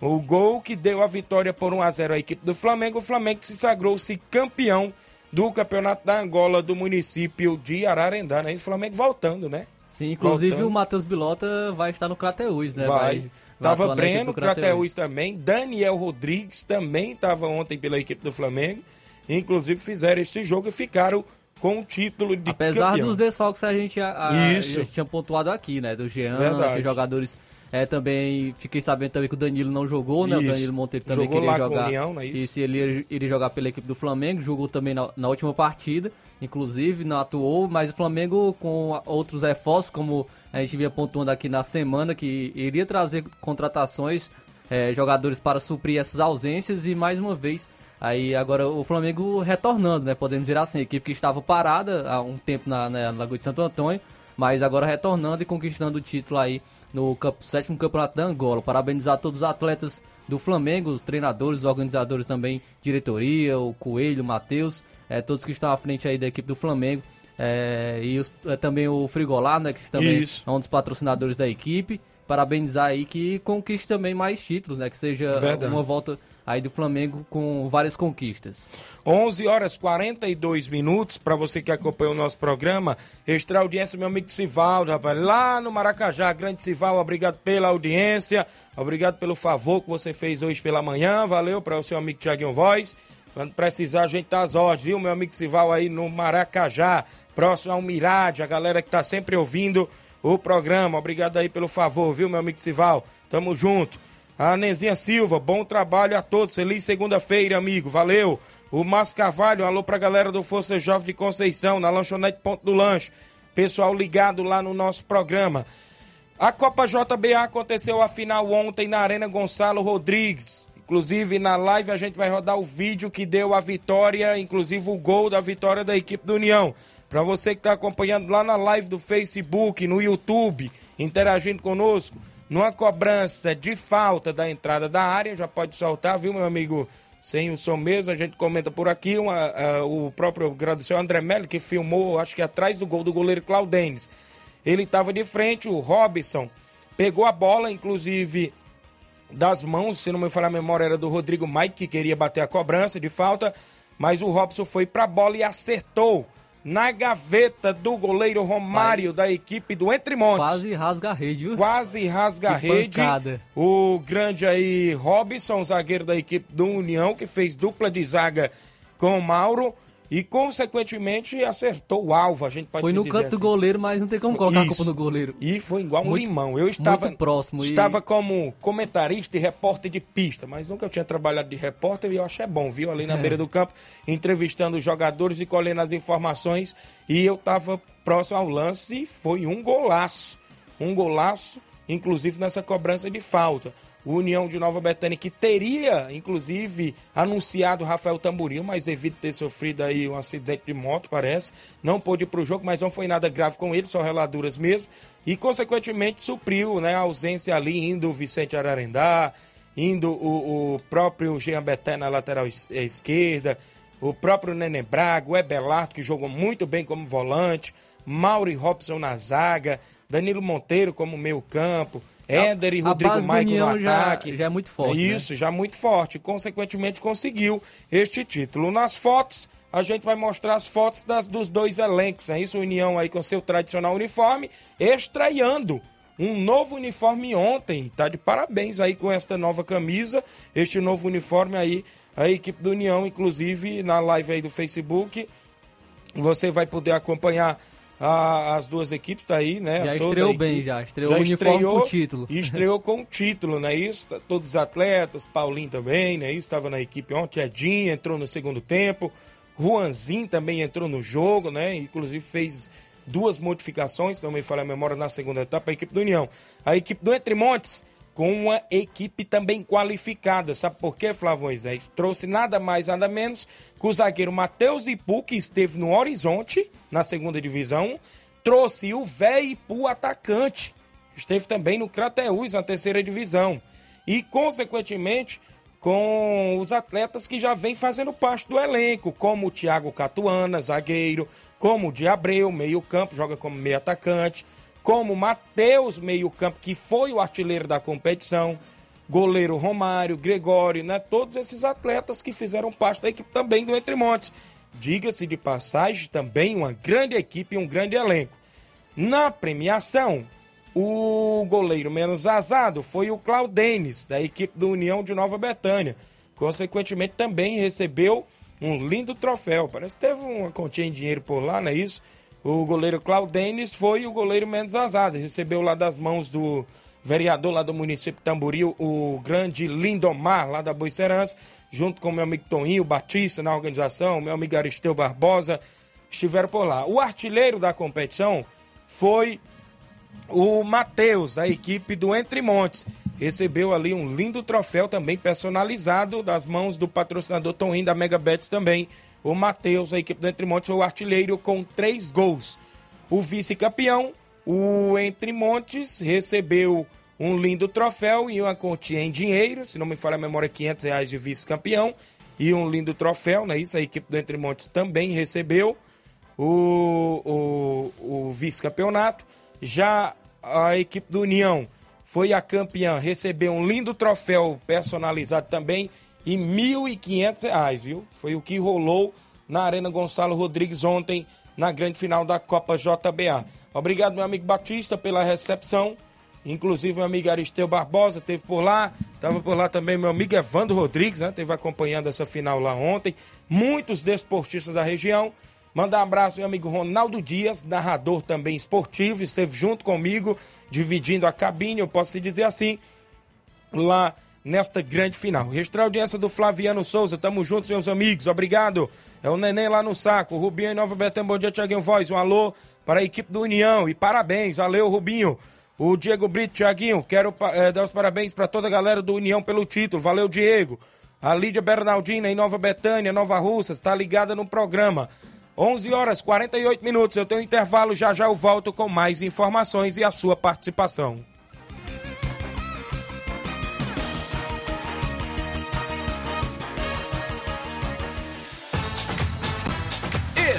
O gol que deu a vitória por 1 a 0 à equipe do Flamengo, o Flamengo se sagrou-se campeão do Campeonato da Angola do município de Ararendá, né? E o Flamengo voltando, né? Sim, inclusive Voltando. o Matheus Bilota vai estar no Crateus, né? Vai. vai Tava Breno. Crateus também. Daniel Rodrigues também estava ontem pela equipe do Flamengo. Inclusive fizeram este jogo e ficaram com o título de Apesar campeão. dos desfalques que a gente a, a- a gente tinha pontuado aqui, né? Do Jean, Verdade. jogadores. É, também fiquei sabendo também que o Danilo não jogou, né? O Isso. Danilo Monteiro também Jogou queria com jogar. a União, não é isso? Isso, ele iria, jogar pela equipe do Flamengo, jogou também na, na última partida, inclusive, não atuou, mas o Flamengo com outros reforços, como a gente vinha pontuando aqui na semana, que iria trazer contratações, é, jogadores para suprir essas ausências e mais uma vez. Aí agora o Flamengo retornando, né? Podemos dizer assim, a equipe que estava parada há um tempo na, na Lagoa de Santo Antônio, mas agora retornando e conquistando o título aí no sétimo campeonato da Angola. Parabenizar todos os atletas do Flamengo, os treinadores, os organizadores também, diretoria, o Coelho, o Matheus, eh, todos que estão à frente aí da equipe do Flamengo. eh, e os- eh, também o Frigolá, né, que também Isso. é um dos patrocinadores da equipe. Parabenizar aí que conquiste também mais títulos, né? Que seja Verdade. uma volta aí do Flamengo com várias conquistas. 11 horas 42 minutos, para você que acompanha o nosso programa. Extra audiência, meu amigo Sivaldo, rapaz, lá no Maracajá, grande Sivaldo, obrigado pela audiência, obrigado pelo favor que você fez hoje pela manhã, valeu para o seu amigo Tiaguinho Voz. Quando precisar, a gente tá às ordens, viu, meu amigo Sival aí no Maracajá, próximo ao Mirade, a galera que tá sempre ouvindo o programa. Obrigado aí pelo favor, viu, meu amigo Sival? Tamo junto. A Nezinha Silva, bom trabalho a todos. Feliz segunda-feira, amigo. Valeu. O Márcio Carvalho, alô pra galera do Força Jovem de Conceição, na lanchonete Ponto do Lanche. Pessoal ligado lá no nosso programa. A Copa JBA aconteceu a final ontem na Arena Gonçalo Rodrigues. Inclusive, na live a gente vai rodar o vídeo que deu a vitória, inclusive o gol da vitória da equipe do União. Para você que está acompanhando lá na live do Facebook, no YouTube, interagindo conosco, numa cobrança de falta da entrada da área, já pode soltar, viu, meu amigo? Sem o som mesmo, a gente comenta por aqui. Uma, ah, o próprio agradecer André Melo, que filmou, acho que atrás do gol do goleiro Claudênis. Ele estava de frente, o Robson pegou a bola, inclusive das mãos, se não me falar a memória, era do Rodrigo Mike, que queria bater a cobrança de falta, mas o Robson foi pra bola e acertou na gaveta do goleiro Romário da equipe do Entre Montes. Quase rasga a rede, viu? Quase rasga a rede. O grande aí Robson, zagueiro da equipe do União, que fez dupla de zaga com o Mauro e, consequentemente, acertou o alvo. A gente pode Foi no canto do assim. goleiro, mas não tem como colocar a Isso. culpa no goleiro. E foi igual um Muito- limão. Eu estava próximo e- Estava como comentarista e repórter de pista, mas nunca tinha trabalhado de repórter e eu achei bom, viu? Ali na É. beira do campo, entrevistando os jogadores e colhendo as informações. E eu estava próximo ao lance e foi um golaço. Um golaço, inclusive nessa cobrança de falta. O União de Nova Betânia, que teria, inclusive, anunciado Rafael Tamboril, mas devido ter sofrido aí um acidente de moto, parece, não pôde ir para o jogo, mas não foi nada grave com ele, só reladuras mesmo. E, consequentemente, supriu né, a ausência ali, indo o Vicente Ararendá, indo o, o próprio Jean Betânia na lateral eh, esquerda, o próprio Nenê Braga, o Ebelardo, que jogou muito bem como volante, Mauri Robson na zaga, Danilo Monteiro como meio campo, Éder e Rodrigo Maicon no União já- ataque. já é muito forte, né? Isso, já muito forte. Consequentemente, conseguiu este título. Nas fotos, a gente vai mostrar as fotos das, dos dois elencos. É isso, União aí com seu tradicional uniforme, estreando um novo uniforme ontem. Tá de parabéns aí com esta nova camisa, este novo uniforme aí. A equipe do União, inclusive, na live aí do Facebook, você vai poder acompanhar a- as duas equipes, tá aí, né? Já estreou equipe. bem, já. Estreou o uniforme com título. E estreou com o título, né? Isso, tá- todos os atletas, Paulinho também, né? Estava na equipe ontem, Edinho entrou no segundo tempo, Juanzinho também entrou no jogo, né? Inclusive fez duas modificações, também falei a memória na segunda etapa, a equipe do União. A equipe do Entre Montes, com uma equipe também qualificada. Sabe por quê, Flávio? Trouxe nada mais, nada menos que o zagueiro Matheus Ipu, que esteve no Horizonte, na segunda divisão, trouxe o Vé Ipu, atacante. Esteve também no Crateús, na terceira divisão. E, consequentemente, com os atletas que já vêm fazendo parte do elenco, como o Thiago Catuana, zagueiro, como o de Abreu, meio campo, joga como meio atacante, como Matheus, meio campo, que foi o artilheiro da competição, goleiro Romário, Gregório, né? Todos esses atletas que fizeram parte da equipe também do Entre Montes. diga-se de passagem, também uma grande equipe e um grande elenco. Na premiação, o goleiro menos azado foi o Claudenes, da equipe do União de Nova Betânia. Consequentemente, também recebeu um lindo troféu. Parece que teve uma continha em dinheiro por lá, não é isso? O goleiro Claudenes foi o goleiro menos azado. Recebeu lá das mãos do vereador lá do município Tamboril, o grande Lindomar, lá da Boicerança, junto com o meu amigo Toninho Batista na organização, meu amigo Aristeu Barbosa, estiveram por lá. O artilheiro da competição foi o Matheus, da equipe do Entre Montes. Recebeu ali um lindo troféu também personalizado das mãos do patrocinador Toninho da Mega Bets também. O Matheus, a equipe do Entre Montes, foi o artilheiro com três gols. O vice-campeão, o Entre Montes, recebeu um lindo troféu e uma quantia em dinheiro, se não me falha a memória, 500 reais de vice-campeão e um lindo troféu, né? Isso a equipe do Entre Montes também recebeu o, o, o vice-campeonato. Já a equipe do União foi a campeã, recebeu um lindo troféu personalizado também e R$ 1.500, viu? Foi o que rolou na Arena Gonçalo Rodrigues ontem, na grande final da Copa JBA. Obrigado, meu amigo Batista, pela recepção. Inclusive, meu amigo Aristeu Barbosa teve por lá. Estava por lá também meu amigo Evandro Rodrigues, né? Teve acompanhando essa final lá ontem. Muitos desportistas da região. Mandar um abraço, meu amigo Ronaldo Dias, narrador também esportivo, esteve junto comigo, dividindo a cabine, eu posso dizer assim, lá nesta grande final. Registrar a audiência do Flaviano Souza, tamo juntos, meus amigos, obrigado. É o Neném lá no saco, Rubinho em Nova Betânia, bom dia, Tiaguinho Voz, um alô para a equipe do União e parabéns, valeu, Rubinho. O Diego Brito, Tiaguinho, quero é, dar os parabéns para toda a galera do União pelo título, valeu, Diego. A Lídia Bernardina em Nova Betânia, Nova Russa, está ligada no programa. 11 horas 48 minutos. Eu tenho um intervalo, já já eu volto com mais informações e a sua participação.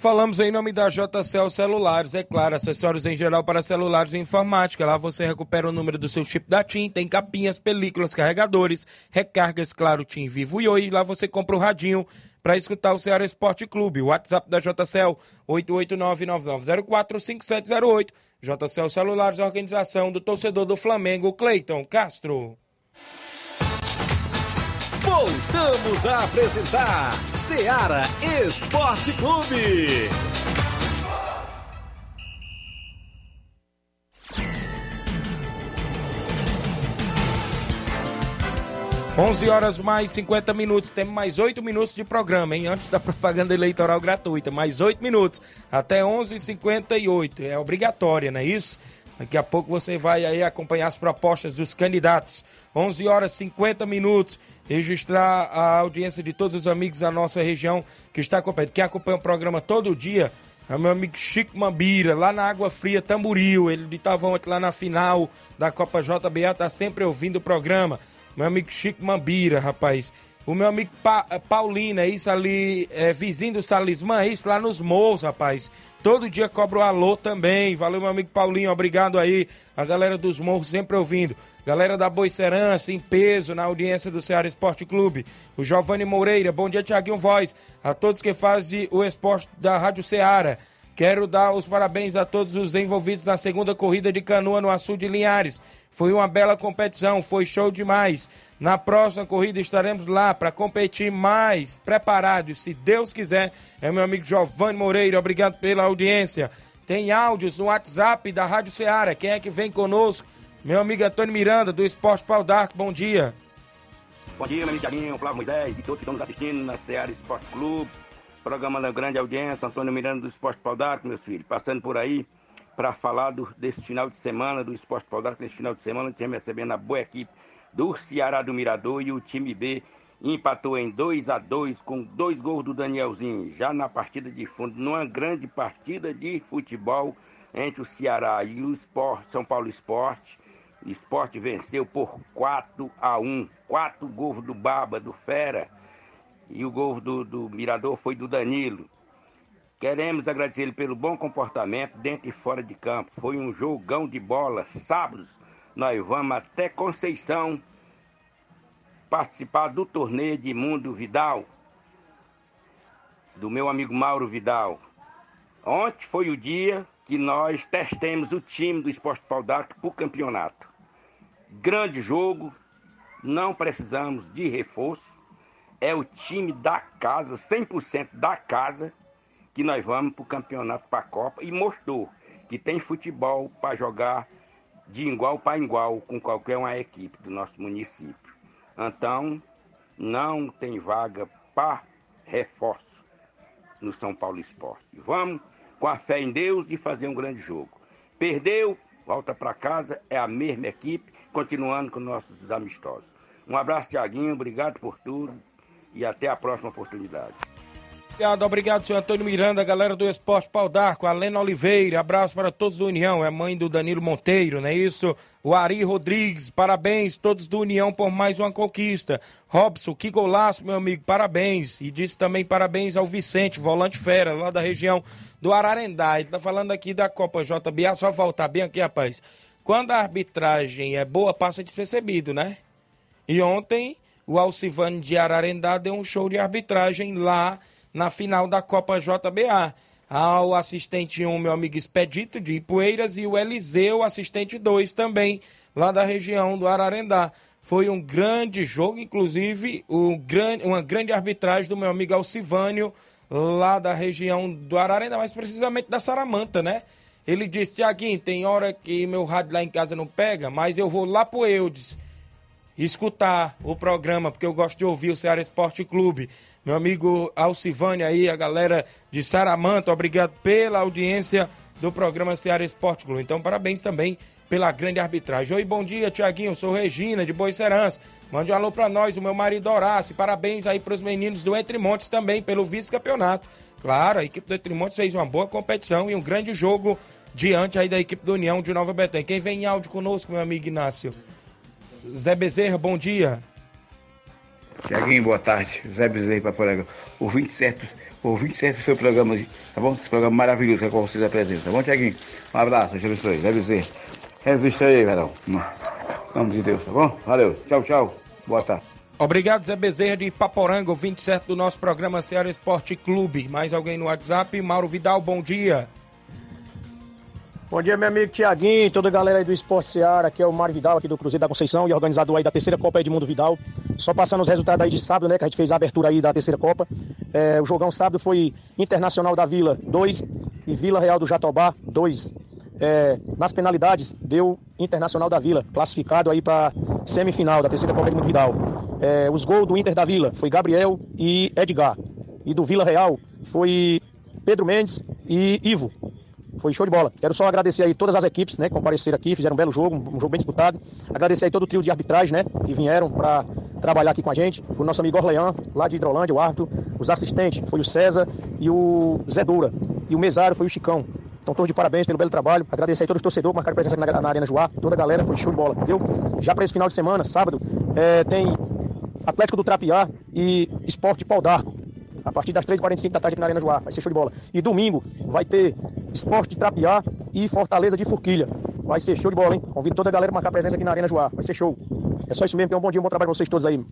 Falamos em nome da JCL Celulares, é claro, acessórios em geral para celulares e informática. Lá você recupera o número do seu chip da TIM, tem capinhas, películas, carregadores, recargas, claro, TIM Vivo e Oi. Lá você compra o radinho para escutar o Ceará Esporte Clube. O WhatsApp da JCL, 889-9904-5708. JCL Celulares, organização do torcedor do Flamengo, Cleiton Castro. Voltamos a apresentar Seara Esporte Clube. 11 horas mais 50 minutos. Temos mais 8 minutos de programa, hein? Antes da propaganda eleitoral gratuita. Mais 8 minutos. Até 11h58. É obrigatória, não é isso? Daqui a pouco você vai aí acompanhar as propostas dos candidatos. 11 horas 50 minutos. Registrar a audiência de todos os amigos da nossa região que está acompanhando. Quem acompanha o programa todo dia é meu amigo Chico Mambira, lá na Água Fria Tamburil. Ele estava ontem lá na final da Copa JBA, tá sempre ouvindo o programa. Meu amigo Chico Mambira, rapaz. O meu amigo pa Paulino, é isso ali, é, vizinho do Salismã, isso lá nos morros, rapaz. Todo dia cobra o alô também. Valeu, meu amigo Paulinho, obrigado aí. A galera dos morros sempre ouvindo. Galera da Boicerança, em peso, na audiência do Ceará Esporte Clube. O Giovanni Moreira, bom dia, Tiaguinho Voz. A todos que fazem o esporte da Rádio Ceará. Quero dar os parabéns a todos os envolvidos na segunda corrida de canoa no Açu de Linhares. Foi uma bela competição, foi show demais. Na próxima corrida estaremos lá para competir mais preparados, se Deus quiser. É meu amigo Giovanni Moreira, obrigado pela audiência. Tem áudios no WhatsApp da Rádio Ceará. Quem é que vem conosco? Meu amigo Antônio Miranda, do Esporte Pau d'Arco. Bom dia. Bom dia, meu amigo Thiaguinho, Flávio Moisés e todos que estão nos assistindo na Ceará Esporte Clube. Programa da grande audiência, Antônio Miranda do Esporte Pau d'Arco, meus filhos. Passando por aí para falar do, desse final de semana do Esporte Pau d'Arco. Nesse final de semana, temos recebendo a boa equipe do Ceará do Mirador e o time B empatou em 2 a 2 com dois gols do Danielzinho, já na partida de fundo, numa grande partida de futebol entre o Ceará e o Sport, São Paulo Esporte. Esporte venceu por 4 a 1. Quatro gols do Baba, do Fera. E o gol do, do Mirador foi do Danilo. Queremos agradecer ele pelo bom comportamento dentro e fora de campo. Foi um jogão de bola. Sábados nós vamos até Conceição participar do torneio de Mundo Vidal, do meu amigo Mauro Vidal. Ontem foi o dia que nós testemos o time do Esporte Pau d'Arco para o campeonato. Grande jogo, não precisamos de reforço. É o time da casa, 100% da casa, que nós vamos para o campeonato, para a Copa. E mostrou que tem futebol para jogar de igual para igual com qualquer uma equipe do nosso município. Então, não tem vaga para reforço no São Paulo Esporte. Vamos com a fé em Deus e fazer um grande jogo. Perdeu, volta para casa, é a mesma equipe, continuando com nossos amistosos. Um abraço, Tiaguinho, obrigado por tudo e até a próxima oportunidade. Obrigado, obrigado, senhor Antônio Miranda, galera do Esporte Pau d'Arco, a Lena Oliveira, abraço para todos do União, é mãe do Danilo Monteiro, não é isso? O Ari Rodrigues, parabéns, todos do União por mais uma conquista. Robson, que golaço, meu amigo, parabéns. E disse também parabéns ao Vicente, volante fera, lá da região do Ararendá. Ele tá falando aqui da Copa JBA, só voltar bem aqui, rapaz. Quando a arbitragem é boa, passa despercebido, né? E ontem, o Alcivane de Ararendá deu um show de arbitragem lá na final da Copa JBA. Ao assistente 1, meu amigo Expedito de Ipueiras, e o Eliseu, assistente 2 também, lá da região do Ararendá. Foi um grande jogo, inclusive um grande, uma grande arbitragem do meu amigo Alcivânio, lá da região do Ararendá, mais precisamente da Saramanta, né? Ele disse, Tiaguinho, tem hora que meu rádio lá em casa não pega, mas eu vou lá pro Eudes escutar o programa, porque eu gosto de ouvir o Ceará Esporte Clube. Meu amigo Alcivane aí, a galera de Saramanta, obrigado pela audiência do programa Ceará Esporte Clube. Então, parabéns também pela grande arbitragem. Oi, bom dia, Tiaguinho. Sou Regina, de Boicerança. Mande um alô pra nós, o meu marido Horácio. Parabéns aí pros meninos do Entre Montes também, pelo vice-campeonato. Claro, a equipe do Entre Montes fez uma boa competição e um grande jogo diante aí da equipe do União de Nova Betânia. Quem vem em áudio conosco, meu amigo Inácio? Zé Bezerra, bom dia. Tiaguinho, boa tarde. Zé Bezerra para Poranga. O 27, o 27 do seu programa, tá bom? Esse programa maravilhoso que é com vocês apresentam, tá bom, Tiaguinho? Um abraço, Deus abençoe. Zé Bezerra. Resiste aí, verão. Nome de Deus, tá bom? Valeu. Tchau, tchau. Boa tarde. Obrigado, Zé Bezerra de Paporanga, o 27 do nosso programa Ceará Esporte Clube. Mais alguém no WhatsApp? Mauro Vidal, bom dia. Bom dia, meu amigo Tiaguinho, toda a galera aí do Esporte Seara, aqui é o Mário Vidal, aqui do Cruzeiro da Conceição e organizador aí da terceira Copa Edmundo Vidal. Só passando os resultados aí de sábado, né, que a gente fez a abertura aí da terceira Copa. É, o jogão sábado foi Internacional da Vila 2 e Vila Real do Jatobá 2. É, nas penalidades, deu Internacional da Vila, classificado aí para semifinal da terceira Copa Edmundo Vidal. É, os gols do Inter da Vila foi Gabriel e Edgar. E do Vila Real foi Pedro Mendes e Ivo. Foi show de bola. Quero só agradecer aí todas as equipes, né, que compareceram aqui, fizeram um belo jogo, um jogo bem disputado. Agradecer aí todo o trio de arbitragem, né, que vieram para trabalhar aqui com a gente. Foi o nosso amigo Orleão, lá de Hidrolândia, o árbitro. Os assistentes foi o César e o Zé Doura. E o mesário foi o Chicão. Então, todos de parabéns pelo belo trabalho. Agradecer aí todos os torcedores que marcaram presença aqui na, na Arena Joá. Toda a galera foi show de bola, entendeu? Já para esse final de semana, sábado, é, tem Atlético do Trapiá e Esporte Pau d'Arco a partir das 3h45 da tarde aqui na Arena Joá. Vai ser show de bola. E domingo vai ter Esporte de Trapiá e Fortaleza de Forquilha. Vai ser show de bola, hein? Convido toda a galera a marcar presença aqui na Arena Joá. Vai ser show. É só isso mesmo. Tenham um bom dia, um bom trabalho pra vocês todos aí.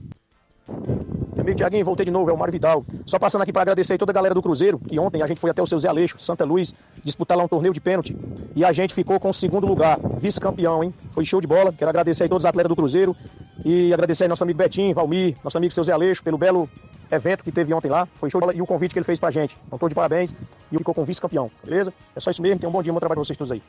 Amigo Tiaguinho, voltei de novo, é o Mário Vidal. Só passando aqui para agradecer toda a galera do Cruzeiro, que ontem a gente foi até o seu Zé Aleixo, Santa Luz, disputar lá um torneio de pênalti. E a gente ficou com o segundo lugar, vice-campeão, hein? Foi show de bola. Quero agradecer aí todos os atletas do Cruzeiro e agradecer aí nosso amigo Betinho, Valmir, nosso amigo seu Zé Aleixo, pelo belo evento que teve ontem lá. Foi show de bola e o convite que ele fez pra gente. Então, tô de parabéns e ficou com vice-campeão, beleza? É só isso mesmo, tenham um bom dia, bom trabalho pra vocês todos aí.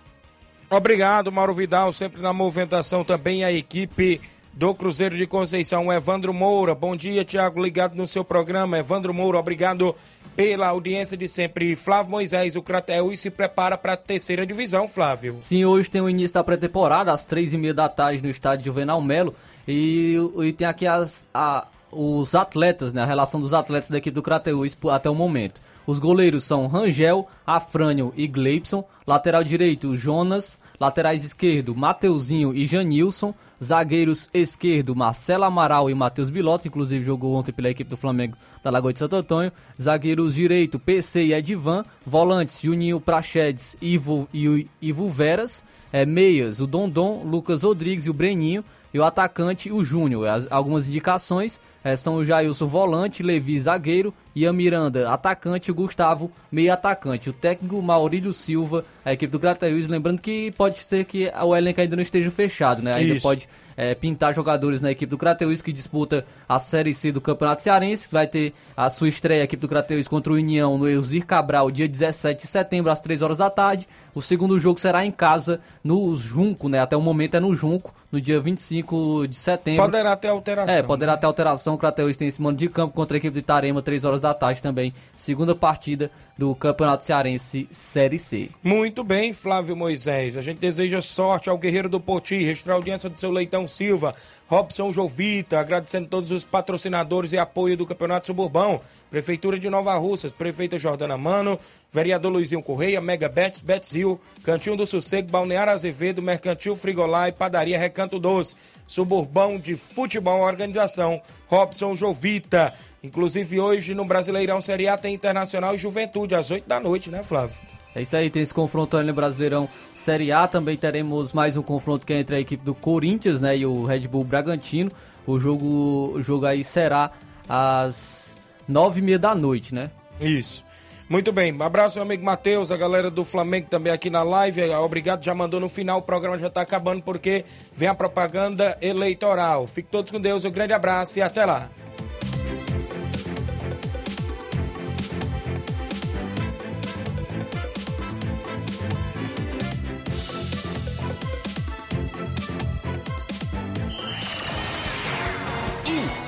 Obrigado, Mauro Vidal, sempre na movimentação também a equipe do Cruzeiro de Conceição, Evandro Moura. Bom dia, Tiago, ligado no seu programa. Evandro Moura, obrigado pela audiência de sempre. Flávio Moisés, o Crateus se prepara para a terceira divisão, Flávio. Sim, hoje tem o início da pré-temporada, às três e meia da tarde no estádio Juvenal Melo. E, e tem aqui as, a, os atletas, né? A relação dos atletas da equipe do Crateus até o momento. Os goleiros são Rangel, Afrânio e Gleibson. Lateral direito, Jonas. Laterais esquerdo, Mateuzinho e Janilson. Zagueiros esquerdo, Marcelo Amaral e Matheus Bilotto, inclusive jogou ontem pela equipe do Flamengo da Lagoa de Santo Antônio. Zagueiros direito, PC e Edivan. Volantes, Juninho Prachedes Ivo, e Ivo Veras. É, meias, o Dondon, Lucas Rodrigues e o Breninho. E o atacante, o Júnior. As- Algumas indicações é, são o Jailson volante, Levi zagueiro e a Miranda atacante, Gustavo meio atacante. O técnico Maurílio Silva, a equipe do Grateus, lembrando que pode ser que o elenco ainda não esteja fechado, né? Ainda Isso. pode é, pintar jogadores na equipe do Crateus que disputa a Série C do Campeonato Cearense. Vai ter a sua estreia a equipe do Crateus contra o União no Elzir Cabral, dia 17 de setembro, às 3 horas da tarde. O segundo jogo será em casa, no Junco, né? Até o momento é no Junco, no dia 25 de setembro. Poderá ter alteração. É, poderá ter alteração. O Crateus tem esse mano de campo contra a equipe de Itarema, 3 horas da tarde também. Segunda partida do Campeonato Cearense Série C. Muito bem, Flávio Moisés. A gente deseja sorte ao Guerreiro do Poti, registrar a audiência do seu Leitão Silva, Robson Jovita, agradecendo todos os patrocinadores e apoio do Campeonato Suburbão, Prefeitura de Nova Russas, Prefeita Jordana Mano, Vereador Luizinho Correia, Mega Bets, Betzil, Cantinho do Sossego, Balneário Azevedo, Mercantil Frigolá e Padaria Recanto Doce, Suburbão de Futebol, organização Robson Jovita. Inclusive hoje no Brasileirão Série A tem Internacional e Juventude, às 8 da noite, né, Flávio? É isso aí, tem esse confronto aí no Brasileirão Série A. Também teremos mais um confronto que é entre a equipe do Corinthians né, e o Red Bull Bragantino. O jogo, o jogo aí será às nove e meia da noite, né? Isso. Muito bem, um abraço meu amigo Matheus, a galera do Flamengo também aqui na live. Eh, Obrigado, já mandou no final, o programa já tá acabando porque vem a propaganda eleitoral. Fiquem todos com Deus, um grande abraço e até lá.